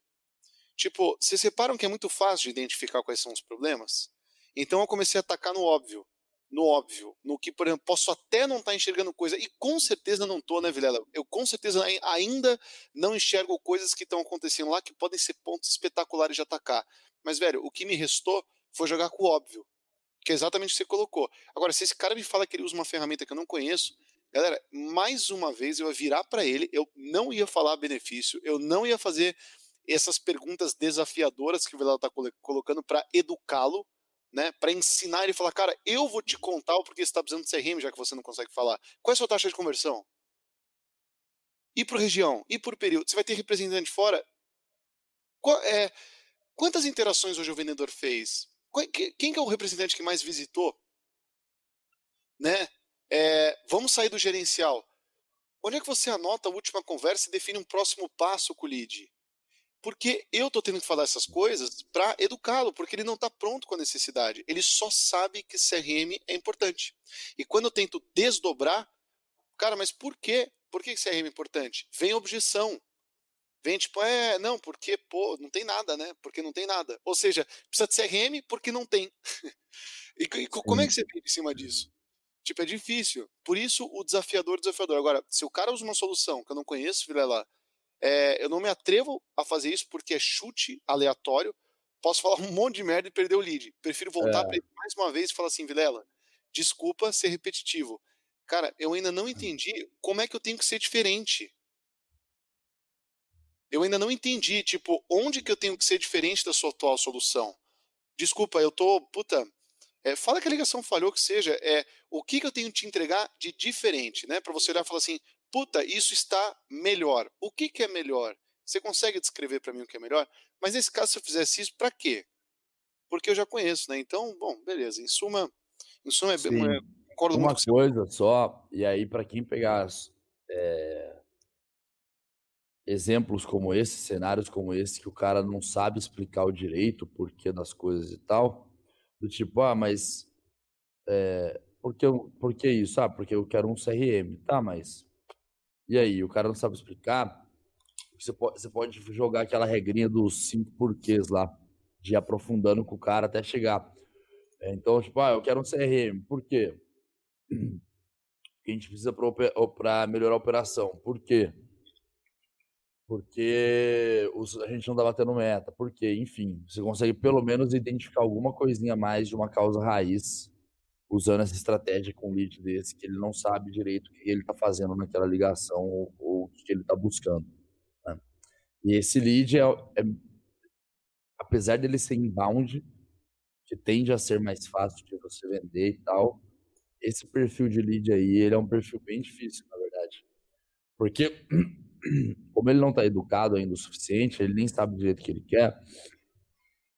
Tipo, vocês separam que é muito fácil de identificar quais são os problemas? Então eu comecei a atacar no óbvio no óbvio, no que, por exemplo, posso até não estar tá enxergando coisa, e com certeza não estou, né, Vilela? Eu com certeza ainda não enxergo coisas que estão acontecendo lá que podem ser pontos espetaculares de atacar. Mas, velho, o que me restou foi jogar com o óbvio, que é exatamente o que você colocou. Agora, se esse cara me fala que ele usa uma ferramenta que eu não conheço, galera, mais uma vez eu ia virar para ele, eu não ia falar benefício, eu não ia fazer essas perguntas desafiadoras que o Vilela está colocando para educá-lo, né, para ensinar ele e falar, cara, eu vou te contar o porquê você está precisando de CRM, já que você não consegue falar. Qual é a sua taxa de conversão? E por região? E por período? Você vai ter representante fora? Qual, é, quantas interações hoje o vendedor fez? Qual, quem que é o representante que mais visitou? Né? É, vamos sair do gerencial. Onde é que você anota a última conversa e define um próximo passo com o lead? Porque eu estou tendo que falar essas coisas para educá-lo, porque ele não está pronto com a necessidade. Ele só sabe que CRM é importante. E quando eu tento desdobrar, cara, mas por quê? Por que CRM é importante? Vem objeção. Vem tipo, é, não, porque, pô, não tem nada, né? Porque não tem nada. Ou seja, precisa de CRM porque não tem. e, e como é que você vive em cima disso? Tipo, é difícil. Por isso, o desafiador, desafiador. Agora, se o cara usa uma solução que eu não conheço, Vilela, é, eu não me atrevo a fazer isso porque é chute aleatório. Posso falar um monte de merda e perder o lead. Prefiro voltar é. para ele mais uma vez e falar assim, Vilela, desculpa ser repetitivo. Cara, eu ainda não entendi como é que eu tenho que ser diferente. Eu ainda não entendi, tipo, onde que eu tenho que ser diferente da sua atual solução. Desculpa, eu tô, puta, é, fala que a ligação falhou, que seja, é, o que, que eu tenho que te entregar de diferente, né? Para você olhar e falar assim, puta, isso está melhor. O que, que é melhor? Você consegue descrever para mim o que é melhor? Mas nesse caso, se eu fizesse isso, para quê? Porque eu já conheço, né? Então, bom, beleza. Em suma, em suma é, é, concordo Uma muito coisa só, e aí para quem pegar é, exemplos como esse, cenários como esse, que o cara não sabe explicar o direito, o porquê das coisas e tal, do tipo, ah, mas é, por, que, por que isso? Ah, porque eu quero um CRM. Tá, mas e aí, o cara não sabe explicar, você pode, você pode jogar aquela regrinha dos cinco porquês lá, de ir aprofundando com o cara até chegar. É, então, tipo, ah, eu quero um CRM. Por quê? Porque que a gente precisa para melhorar a operação. Por quê? Porque os, a gente não está batendo meta. Por quê? Enfim, você consegue pelo menos identificar alguma coisinha mais de uma causa raiz usando essa estratégia com um lead desse, que ele não sabe direito o que ele está fazendo naquela ligação ou, ou o que ele está buscando. Né? E esse lead, é, é, apesar dele ser inbound, que tende a ser mais fácil de você vender e tal, esse perfil de lead aí, ele é um perfil bem difícil, na verdade. Porque, como ele não está educado ainda o suficiente, ele nem sabe direito o que ele quer,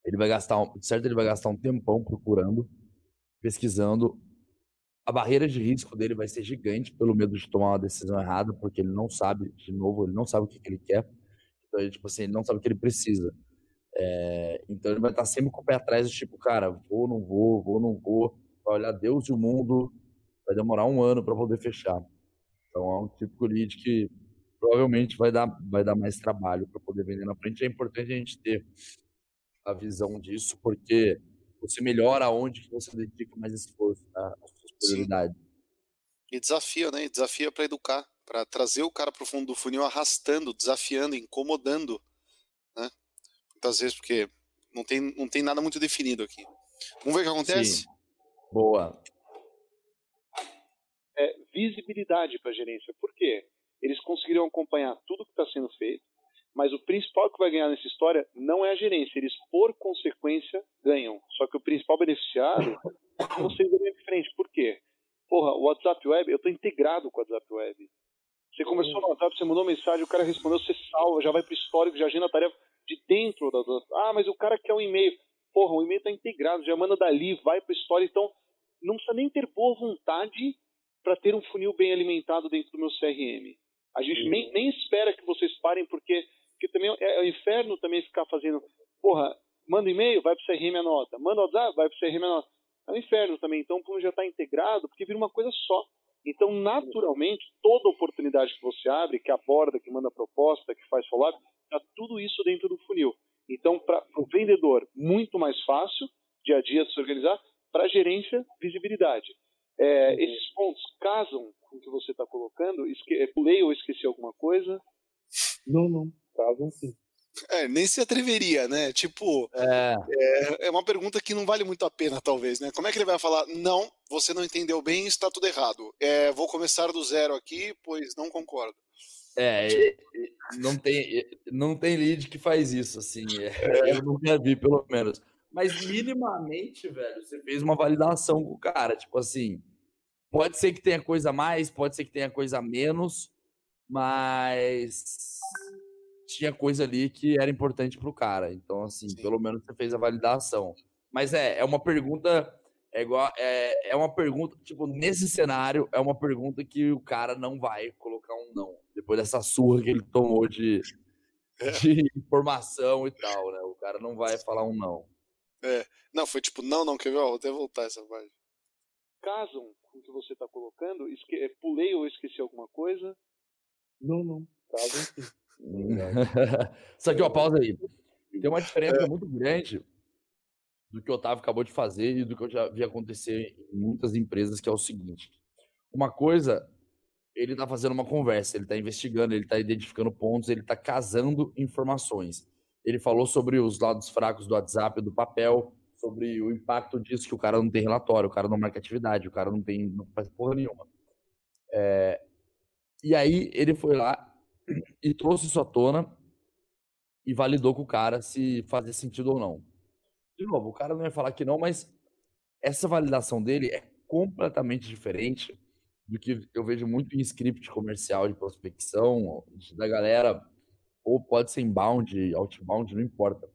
ele vai gastar, um, certo, ele vai gastar um tempão procurando, pesquisando. A barreira de risco dele vai ser gigante pelo medo de tomar uma decisão errada, porque ele não sabe, de novo, ele não sabe o que, que ele quer. Então, ele, tipo assim, ele não sabe o que ele precisa. É, então, ele vai estar sempre com o pé atrás, tipo, cara, vou, não vou, vou, não vou vai olhar Deus e o mundo, vai demorar um ano para poder fechar. Então é um de lead que provavelmente vai dar, vai dar mais trabalho para poder vender na frente. É importante a gente ter a visão disso, porque você melhora onde que você dedica mais esforço, né? as suas prioridades. E desafia, né? Desafia para educar, para trazer o cara para o fundo do funil arrastando, desafiando, incomodando, né? Muitas vezes porque não tem, não tem nada muito definido aqui. Vamos ver o que acontece? Sim. Boa. É, visibilidade para a gerência. Por quê? Eles conseguiram acompanhar tudo que está sendo feito, mas o principal que vai ganhar nessa história não é a gerência. Eles, por consequência, ganham. Só que o principal beneficiário é vocês irem de frente. Por quê? Porra, o WhatsApp Web, eu estou integrado com o WhatsApp Web. Você começou no WhatsApp, você mandou mensagem, o cara respondeu, você salva, já vai para o histórico, já agenda a tarefa de dentro da. Ah, mas o cara quer um e-mail. Porra, o e-mail está integrado, já manda dali, vai para o histórico. Então, não precisa nem ter boa vontade para ter um funil bem alimentado dentro do meu CRM. A gente nem, nem espera que vocês parem, porque, porque também é, é o inferno também ficar fazendo, porra, manda e-mail, vai para o CRM a nota, manda WhatsApp, vai para o CRM a nota. É um inferno também, então o funil já está integrado, porque vira uma coisa só. Então, naturalmente, toda oportunidade que você abre, que aborda, que manda proposta, que faz follow-up, está tudo isso dentro do funil. Então, para o vendedor, muito mais fácil, dia a dia, se organizar, para gerência, visibilidade. É, esses pontos casam com o que você está colocando? Esque é, pulei ou esqueci alguma coisa? Não, não. Casam sim. É, nem se atreveria, né? Tipo, é. é. É, uma pergunta que não vale muito a pena, talvez, né? Como é que ele vai falar, não, você não entendeu bem, está tudo errado. É, vou começar do zero aqui, pois não concordo. É, não tem, não tem lead que faz isso, assim. É, eu nunca vi, pelo menos. Mas minimamente, velho, você fez uma validação com o cara. Tipo assim, pode ser que tenha coisa mais, pode ser que tenha coisa menos, mas tinha coisa ali que era importante pro cara. Então, assim, Sim. pelo menos você fez a validação. Mas é, é uma pergunta. É igual. É, é uma pergunta, tipo, nesse cenário, é uma pergunta que o cara não vai colocar um não. Depois dessa surra que ele tomou de, é. de informação e tal, né? O cara não vai falar um não. É. Não, foi tipo, não, não, quer ver? vou até voltar essa parte. Casam com o que você está colocando? Esque... É, pulei ou esqueci alguma coisa? Não, não. Casam sim. Só que, ó, pausa aí. Tem uma diferença é. muito grande do que o Otávio acabou de fazer e do que eu já vi acontecer em muitas empresas, que é o seguinte. Uma coisa, ele está fazendo uma conversa, ele está investigando, ele está identificando pontos, ele está casando informações. Ele falou sobre os lados fracos do WhatsApp, do papel, sobre o impacto disso, que o cara não tem relatório, o cara não marca atividade, o cara não tem, não faz porra nenhuma. É, e aí ele foi lá e trouxe isso à tona e validou com o cara se fazia sentido ou não. De novo, o cara não ia falar que não, mas essa validação dele é completamente diferente do que eu vejo muito em script comercial de prospecção, da galera ou pode ser inbound, outbound, não importa.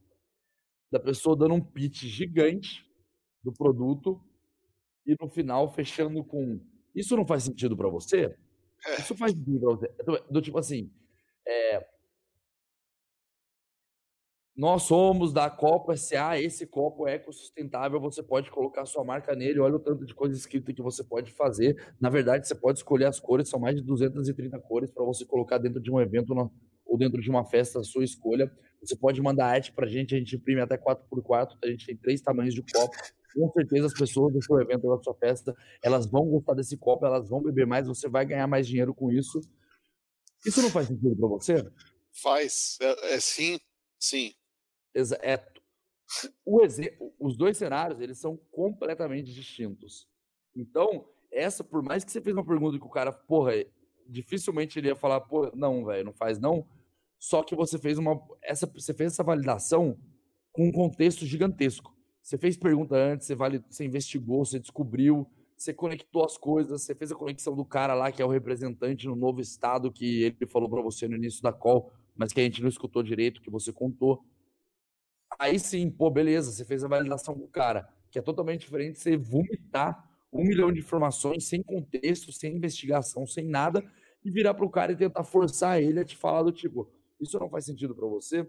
Da pessoa dando um pitch gigante do produto e no final fechando com isso não faz sentido para você? É. Isso faz sentido pra você? Do, do tipo assim, é, nós somos da Copa SA, esse copo é ecossustentável, você pode colocar sua marca nele, olha o tanto de coisa escrita que você pode fazer. Na verdade, você pode escolher as cores, são mais de 230 cores para você colocar dentro de um evento ou dentro de uma festa, a sua escolha. Você pode mandar arte para a gente, a gente imprime até 4x4, a gente tem três tamanhos de copo. com certeza as pessoas do seu evento, da sua festa, elas vão gostar desse copo, elas vão beber mais, você vai ganhar mais dinheiro com isso. Isso não faz sentido para você? Faz. É, é, sim, sim. É, os dois cenários, eles são completamente distintos. Então, essa, por mais que você fez uma pergunta que o cara, porra, dificilmente ele ia falar, pô, não, velho, não faz não. Só que você fez uma, essa, você fez essa validação com um contexto gigantesco. Você fez pergunta antes, você, vale, você investigou, você descobriu, você conectou as coisas, você fez a conexão do cara lá que é o representante no novo estado que ele falou para você no início da call, mas que a gente não escutou direito, que você contou. Aí sim, pô, beleza, você fez a validação com o cara, que é totalmente diferente de você vomitar um milhão de informações sem contexto, sem investigação, sem nada, e virar pro cara e tentar forçar ele a te falar do tipo, isso não faz sentido para você?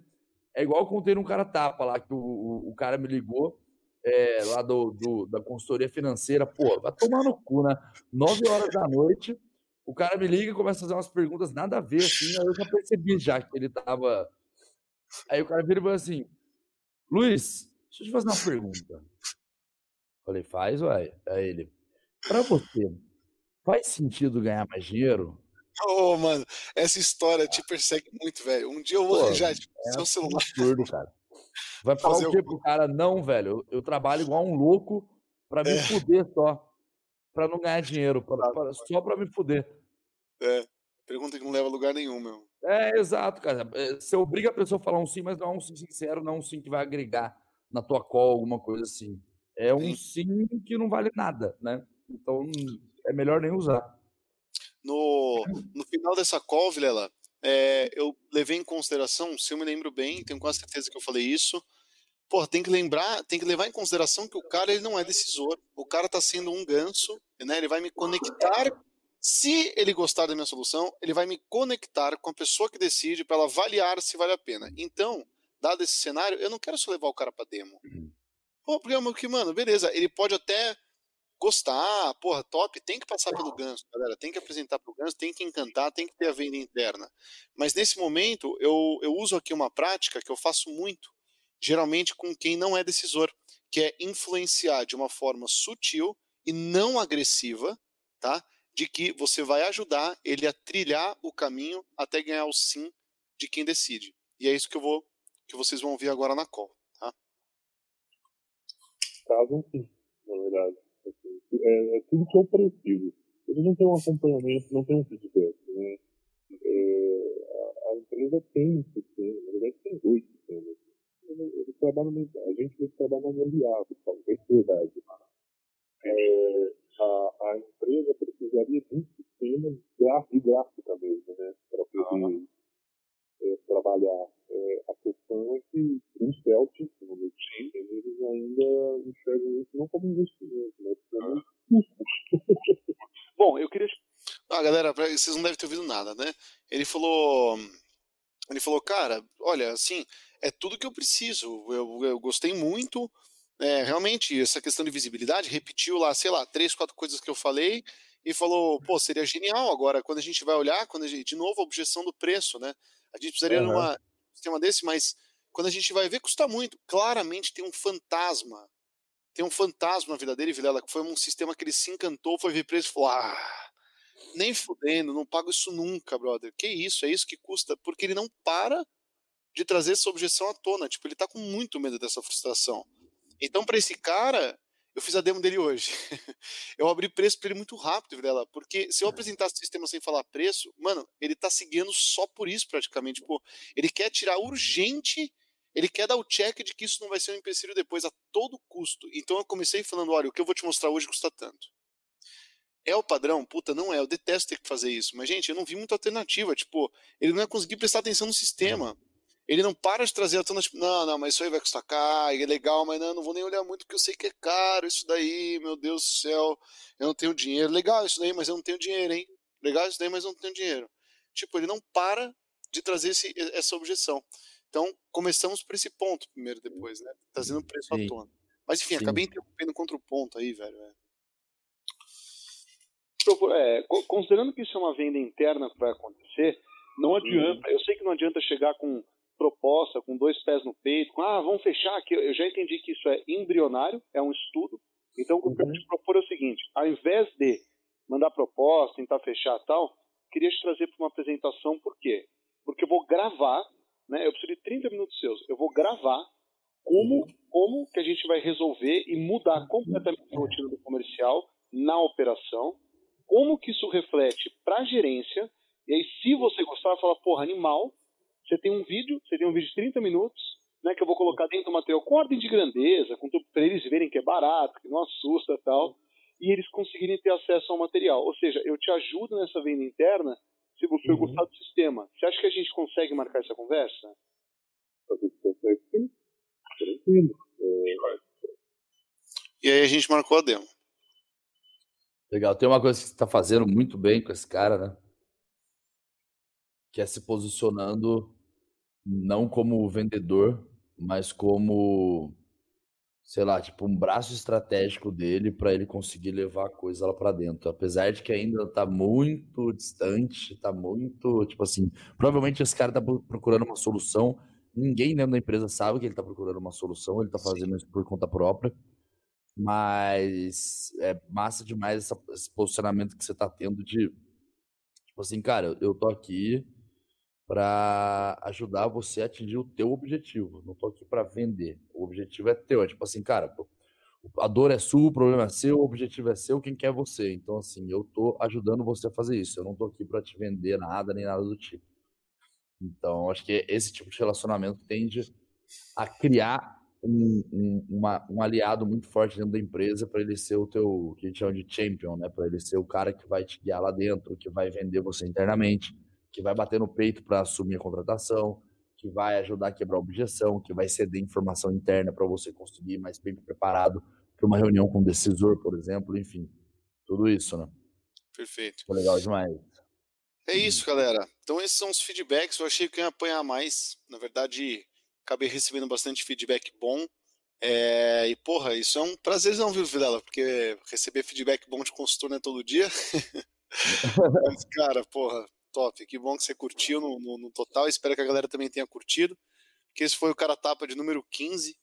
É igual contei num cara tapa lá, que o, o, o cara me ligou, é, lá do, do, da consultoria financeira, pô, vai tomar no cu, né? Nove horas da noite, o cara me liga e começa a fazer umas perguntas nada a ver, assim, aí eu já percebi já que ele tava... Aí o cara vira e fala assim, Luiz, deixa eu te fazer uma pergunta. Falei, faz, uai. Aí ele, pra você, faz sentido ganhar mais dinheiro? Ô, oh, mano, essa história te persegue muito, velho. Um dia eu vou arranjar tipo, é seu celular. Absurdo, cara. Vai falar Fazer o quê pro cara? Não, velho. Eu, eu trabalho igual um louco pra me é. fuder só. Pra não ganhar dinheiro. Pra, pra, só pra me fuder. É. Pergunta que não leva a lugar nenhum, meu. É, exato, cara. É, você obriga a pessoa a falar um sim, mas não é um sim sincero, não é um sim que vai agregar na tua call, alguma coisa assim. É um sim que não vale nada, né? Então é melhor nem usar. No, no final dessa call, Vilela, é, eu levei em consideração, se eu me lembro bem, tenho quase certeza que eu falei isso. Pô, tem que lembrar, tem que levar em consideração que o cara ele não é decisor. O cara tá sendo um ganso, né? Ele vai me conectar. Se ele gostar da minha solução, ele vai me conectar com a pessoa que decide para ela avaliar se vale a pena. Então, dado esse cenário, eu não quero só levar o cara para demo. Uhum. Pô, porque, mano, beleza, ele pode até gostar, porra, top, tem que passar pelo ganso, galera, tem que apresentar pro ganso, tem que encantar, tem que ter a venda interna. Mas nesse momento, eu, eu uso aqui uma prática que eu faço muito, geralmente com quem não é decisor, que é influenciar de uma forma sutil e não agressiva, tá? De que você vai ajudar ele a trilhar o caminho até ganhar o sim de quem decide. E é isso que eu vou que vocês vão ouvir agora na call, tá? Caso sim, na verdade é, é, tudo que eu preciso. Ele não tem um acompanhamento, não tem um feedback. Né? É, a, a, empresa tem um sistema, na verdade tem dois sistemas. A gente trabalha no aliado, é verdade. É, a, a empresa precisaria de um sistema de gráfica mesmo, né? Para poder ah. é, trabalhar. É, a questão é que os Celtics, no meu time, eles ainda enxergam isso não como investimento, mas como custo. Bom, eu queria. Ah, galera, vocês não devem ter ouvido nada, né? Ele falou. Ele falou, cara, olha, assim, é tudo que eu preciso. Eu, eu gostei muito. É, realmente, essa questão de visibilidade, repetiu lá, sei lá, três, quatro coisas que eu falei e falou, pô, seria genial agora, quando a gente vai olhar, quando gente, de novo, a objeção do preço, né? A gente precisaria uhum. numa sistema desse, mas quando a gente vai ver, custa muito. Claramente tem um fantasma. Tem um fantasma na vida dele, Vilela, que foi um sistema que ele se encantou, foi ver preço e falou: ah, nem fudendo, não pago isso nunca, brother. Que isso? É isso que custa? Porque ele não para de trazer essa objeção à tona. Tipo, ele tá com muito medo dessa frustração. Então, para esse cara, eu fiz a demo dele hoje. eu abri preço para ele muito rápido, Vilela, porque se eu é. apresentasse o sistema sem falar preço, mano, ele tá seguindo só por isso praticamente. Tipo, ele quer tirar urgente, ele quer dar o check de que isso não vai ser um empecilho depois a todo custo. Então eu comecei falando, olha, o que eu vou te mostrar hoje custa tanto. É o padrão? Puta, não é. Eu detesto ter que fazer isso. Mas, gente, eu não vi muita alternativa. Tipo, ele não ia conseguir prestar atenção no sistema ele não para de trazer a tona, tipo, não, não, mas isso aí vai custar caro, é legal, mas não, não vou nem olhar muito porque eu sei que é caro isso daí, meu Deus do céu, eu não tenho dinheiro. Legal isso daí, mas eu não tenho dinheiro, hein? Legal isso daí, mas eu não tenho dinheiro. Tipo, ele não para de trazer esse, essa objeção. Então, começamos por esse ponto primeiro, depois, né? Trazendo o preço Sim. à tona. Mas enfim, Sim. acabei interrompendo contra o ponto aí, velho. É. É, considerando que isso é uma venda interna que vai acontecer, não adianta. Eu sei que não adianta chegar com proposta, com dois pés no peito, com, ah, vamos fechar aqui. Eu já entendi que isso é embrionário, é um estudo. Então, o que eu quero uhum. te propor é o seguinte: ao invés de mandar proposta, tentar fechar tal, queria te trazer para uma apresentação, por quê? Porque eu vou gravar, né? Eu preciso de 30 minutos seus. Eu vou gravar como, como que a gente vai resolver e mudar completamente a rotina do comercial na operação, como que isso reflete para a gerência, e aí se você gostar, fala, porra, animal, você tem um vídeo, você tem um vídeo de 30 minutos, né, que eu vou colocar dentro do material com ordem de grandeza, para eles verem que é barato, que não assusta tal, e eles conseguirem ter acesso ao material. Ou seja, eu te ajudo nessa venda interna se você uhum. gostar do sistema. Você acha que a gente consegue marcar essa conversa? A gente consegue sim. Tranquilo. E aí a gente marcou a demo. Legal. Tem uma coisa que você está fazendo muito bem com esse cara, né? Que é se posicionando não como vendedor, mas como, sei lá, tipo um braço estratégico dele para ele conseguir levar a coisa lá para dentro. Apesar de que ainda está muito distante, está muito, tipo assim, provavelmente esse cara está procurando uma solução. Ninguém dentro da empresa sabe que ele está procurando uma solução, ele está fazendo isso por conta própria. Mas é massa demais essa, esse posicionamento que você está tendo de, tipo assim, cara, eu tô aqui para ajudar você a atingir o teu objetivo. Não tô aqui para vender. O objetivo é teu. É tipo assim, cara, a dor é sua, o problema é seu, o objetivo é seu, quem quer é você. Então, assim, eu tô ajudando você a fazer isso. Eu não tô aqui para te vender nada, nem nada do tipo. Então, acho que esse tipo de relacionamento tende a criar um, um, uma, um aliado muito forte dentro da empresa para ele ser o teu, que a gente chama de champion, né? Para ele ser o cara que vai te guiar lá dentro, que vai vender você internamente, que vai bater no peito para assumir a contratação, que vai ajudar a quebrar a objeção, que vai ceder informação interna para você conseguir mais bem preparado para uma reunião com o decisor, por exemplo, enfim, tudo isso, né? Perfeito. Foi legal demais. É isso, galera. Então esses são os feedbacks. Eu achei que eu ia apanhar mais. Na verdade, acabei recebendo bastante feedback bom. É, e, porra, isso é um prazerzão, viu, Videla? Porque receber feedback bom de consultor não é todo dia. Mas, cara, porra, top. Que bom que você curtiu no, no, no, total. Espero que a galera também tenha curtido. Porque esse foi o cara tapa de número 15,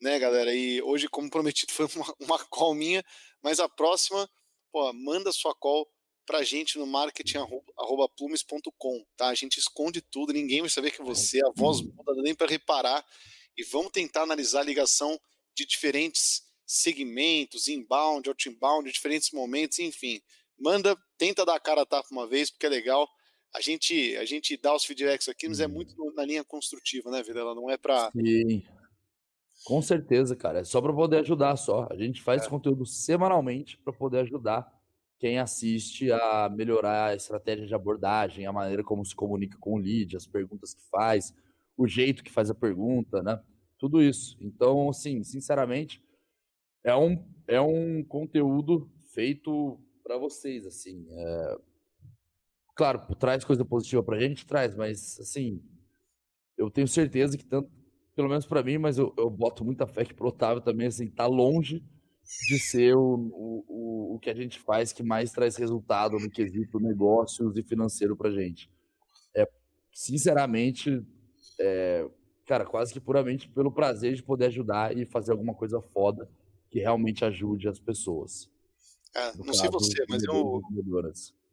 né, galera? E hoje, como prometido, foi uma, uma call minha. Mas a próxima, pô, manda sua call pra gente no marketing@plumes.com, tá? A gente esconde tudo, ninguém vai saber que é você, a voz muda nem para reparar e vamos tentar analisar a ligação de diferentes segmentos, inbound, outbound, diferentes momentos, enfim. Manda, tenta dar a cara a tapa uma vez, porque é legal. A gente, a gente dá os feedbacks aqui, mas é uhum. muito na linha construtiva, né, vida? Ela não é para Sim. Com certeza, cara. É só para poder ajudar só. A gente faz é. conteúdo semanalmente para poder ajudar quem assiste a melhorar a estratégia de abordagem, a maneira como se comunica com o lead, as perguntas que faz, o jeito que faz a pergunta, né? Tudo isso. Então, assim, sinceramente, é um, é um conteúdo feito para vocês, assim. É... Claro, traz coisa positiva para a gente, traz, mas, assim, eu tenho certeza que tanto, pelo menos para mim, mas eu, eu boto muita fé que pro Otávio também, assim, tá longe de ser o, o, o que a gente faz que mais traz resultado no quesito negócios e financeiro para gente. É, sinceramente, é, cara, quase que puramente pelo prazer de poder ajudar e fazer alguma coisa foda que realmente ajude as pessoas. É, não sei você, mas eu.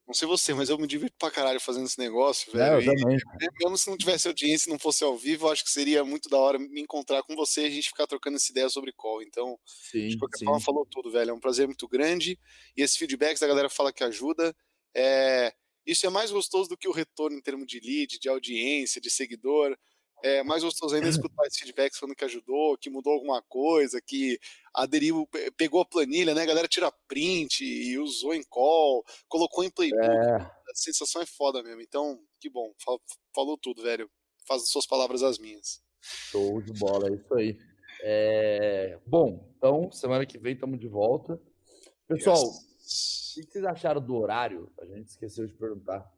Não sei você, mas eu me divirto pra caralho fazendo esse negócio, velho. É, eu também. E, mesmo se não tivesse audiência e não fosse ao vivo, eu acho que seria muito da hora me encontrar com você e a gente ficar trocando essa ideia sobre call. Então, sim, de qualquer sim. forma, falou tudo, velho. É um prazer muito grande. E esses feedbacks da galera fala que ajuda. É... Isso é mais gostoso do que o retorno em termos de lead, de audiência, de seguidor. É mais gostoso ainda escutar esses feedbacks falando que ajudou, que mudou alguma coisa, que aderiu, pegou a planilha, né? A galera tira print e usou em call, colocou em playbook. É. A sensação é foda mesmo. Então, que bom. Falou tudo, velho. Faz as suas palavras as minhas. Show de bola, é isso aí. É... Bom, então, semana que vem estamos de volta. Pessoal, yes. o que vocês acharam do horário? A gente esqueceu de perguntar.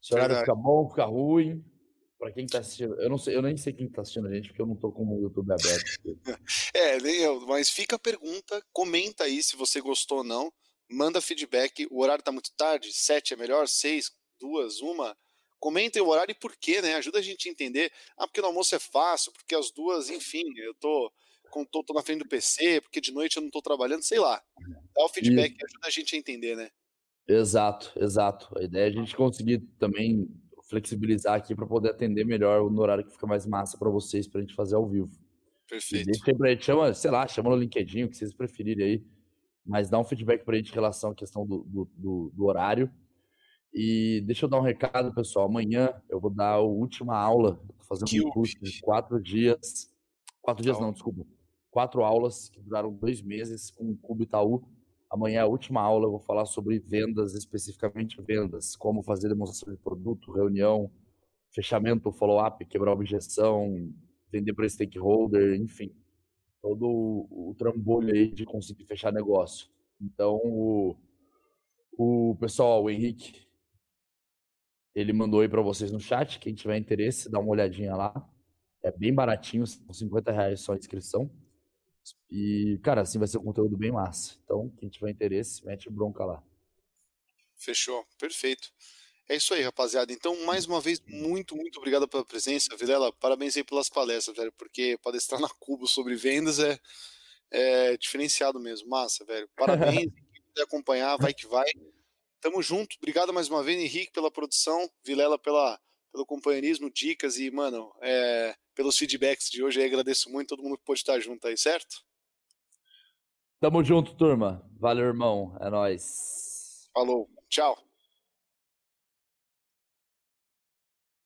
Se o horário fica bom, fica ruim? Para quem tá assistindo, eu não sei, eu nem sei quem tá assistindo a gente, porque eu não tô com o YouTube aberto. é, nem eu, mas fica a pergunta, comenta aí se você gostou ou não, manda feedback. O horário tá muito tarde, sete é melhor, seis, duas, uma. Comentem o horário e por quê, né? Ajuda a gente a entender. Ah, porque no almoço é fácil, porque as duas, enfim, eu tô, tô, tô na frente do PC, porque de noite eu não tô trabalhando, sei lá. Dá o feedback e ajuda a gente a entender, né? Exato, exato. A ideia é a gente conseguir também flexibilizar aqui para poder atender melhor no horário que fica mais massa para vocês, para a gente fazer ao vivo. Perfeito. E deixa pra gente, chama, sei lá, chama no LinkedIn, o que vocês preferirem aí, mas dá um feedback para a gente em relação à questão do, do, do, do horário. E deixa eu dar um recado, pessoal. Amanhã eu vou dar a última aula, fazendo que um curso de quatro dias. Quatro dias não, desculpa. Quatro aulas que duraram dois meses com o Cubo Itaú. Amanhã é a última aula, eu vou falar sobre vendas, especificamente vendas, como fazer demonstração de produto, reunião, fechamento, follow-up, quebrar objeção, vender para stakeholder, enfim. Todo o, trambolho aí de conseguir fechar negócio. Então, o, o pessoal, o Henrique, ele mandou aí para vocês no chat. Quem tiver interesse, dá uma olhadinha lá. É bem baratinho, são 50 reais só a inscrição. E, cara, assim vai ser um conteúdo bem massa. Então, quem tiver interesse, mete bronca lá. Fechou, perfeito. É isso aí, rapaziada. Então, mais uma vez, muito, muito obrigado pela presença. Vilela, parabéns aí pelas palestras, velho, porque palestrar na Cubo sobre vendas é, é diferenciado mesmo. Massa, velho. Parabéns. Quem quiser acompanhar, vai que vai. Tamo junto. Obrigado mais uma vez, Henrique, pela produção, Vilela pela, pelo companheirismo, dicas e, mano, é, pelos feedbacks de hoje. Aí agradeço muito todo mundo que pôde estar junto aí, certo? Tamo junto, turma. Valeu, irmão. É nóis. Falou. Tchau.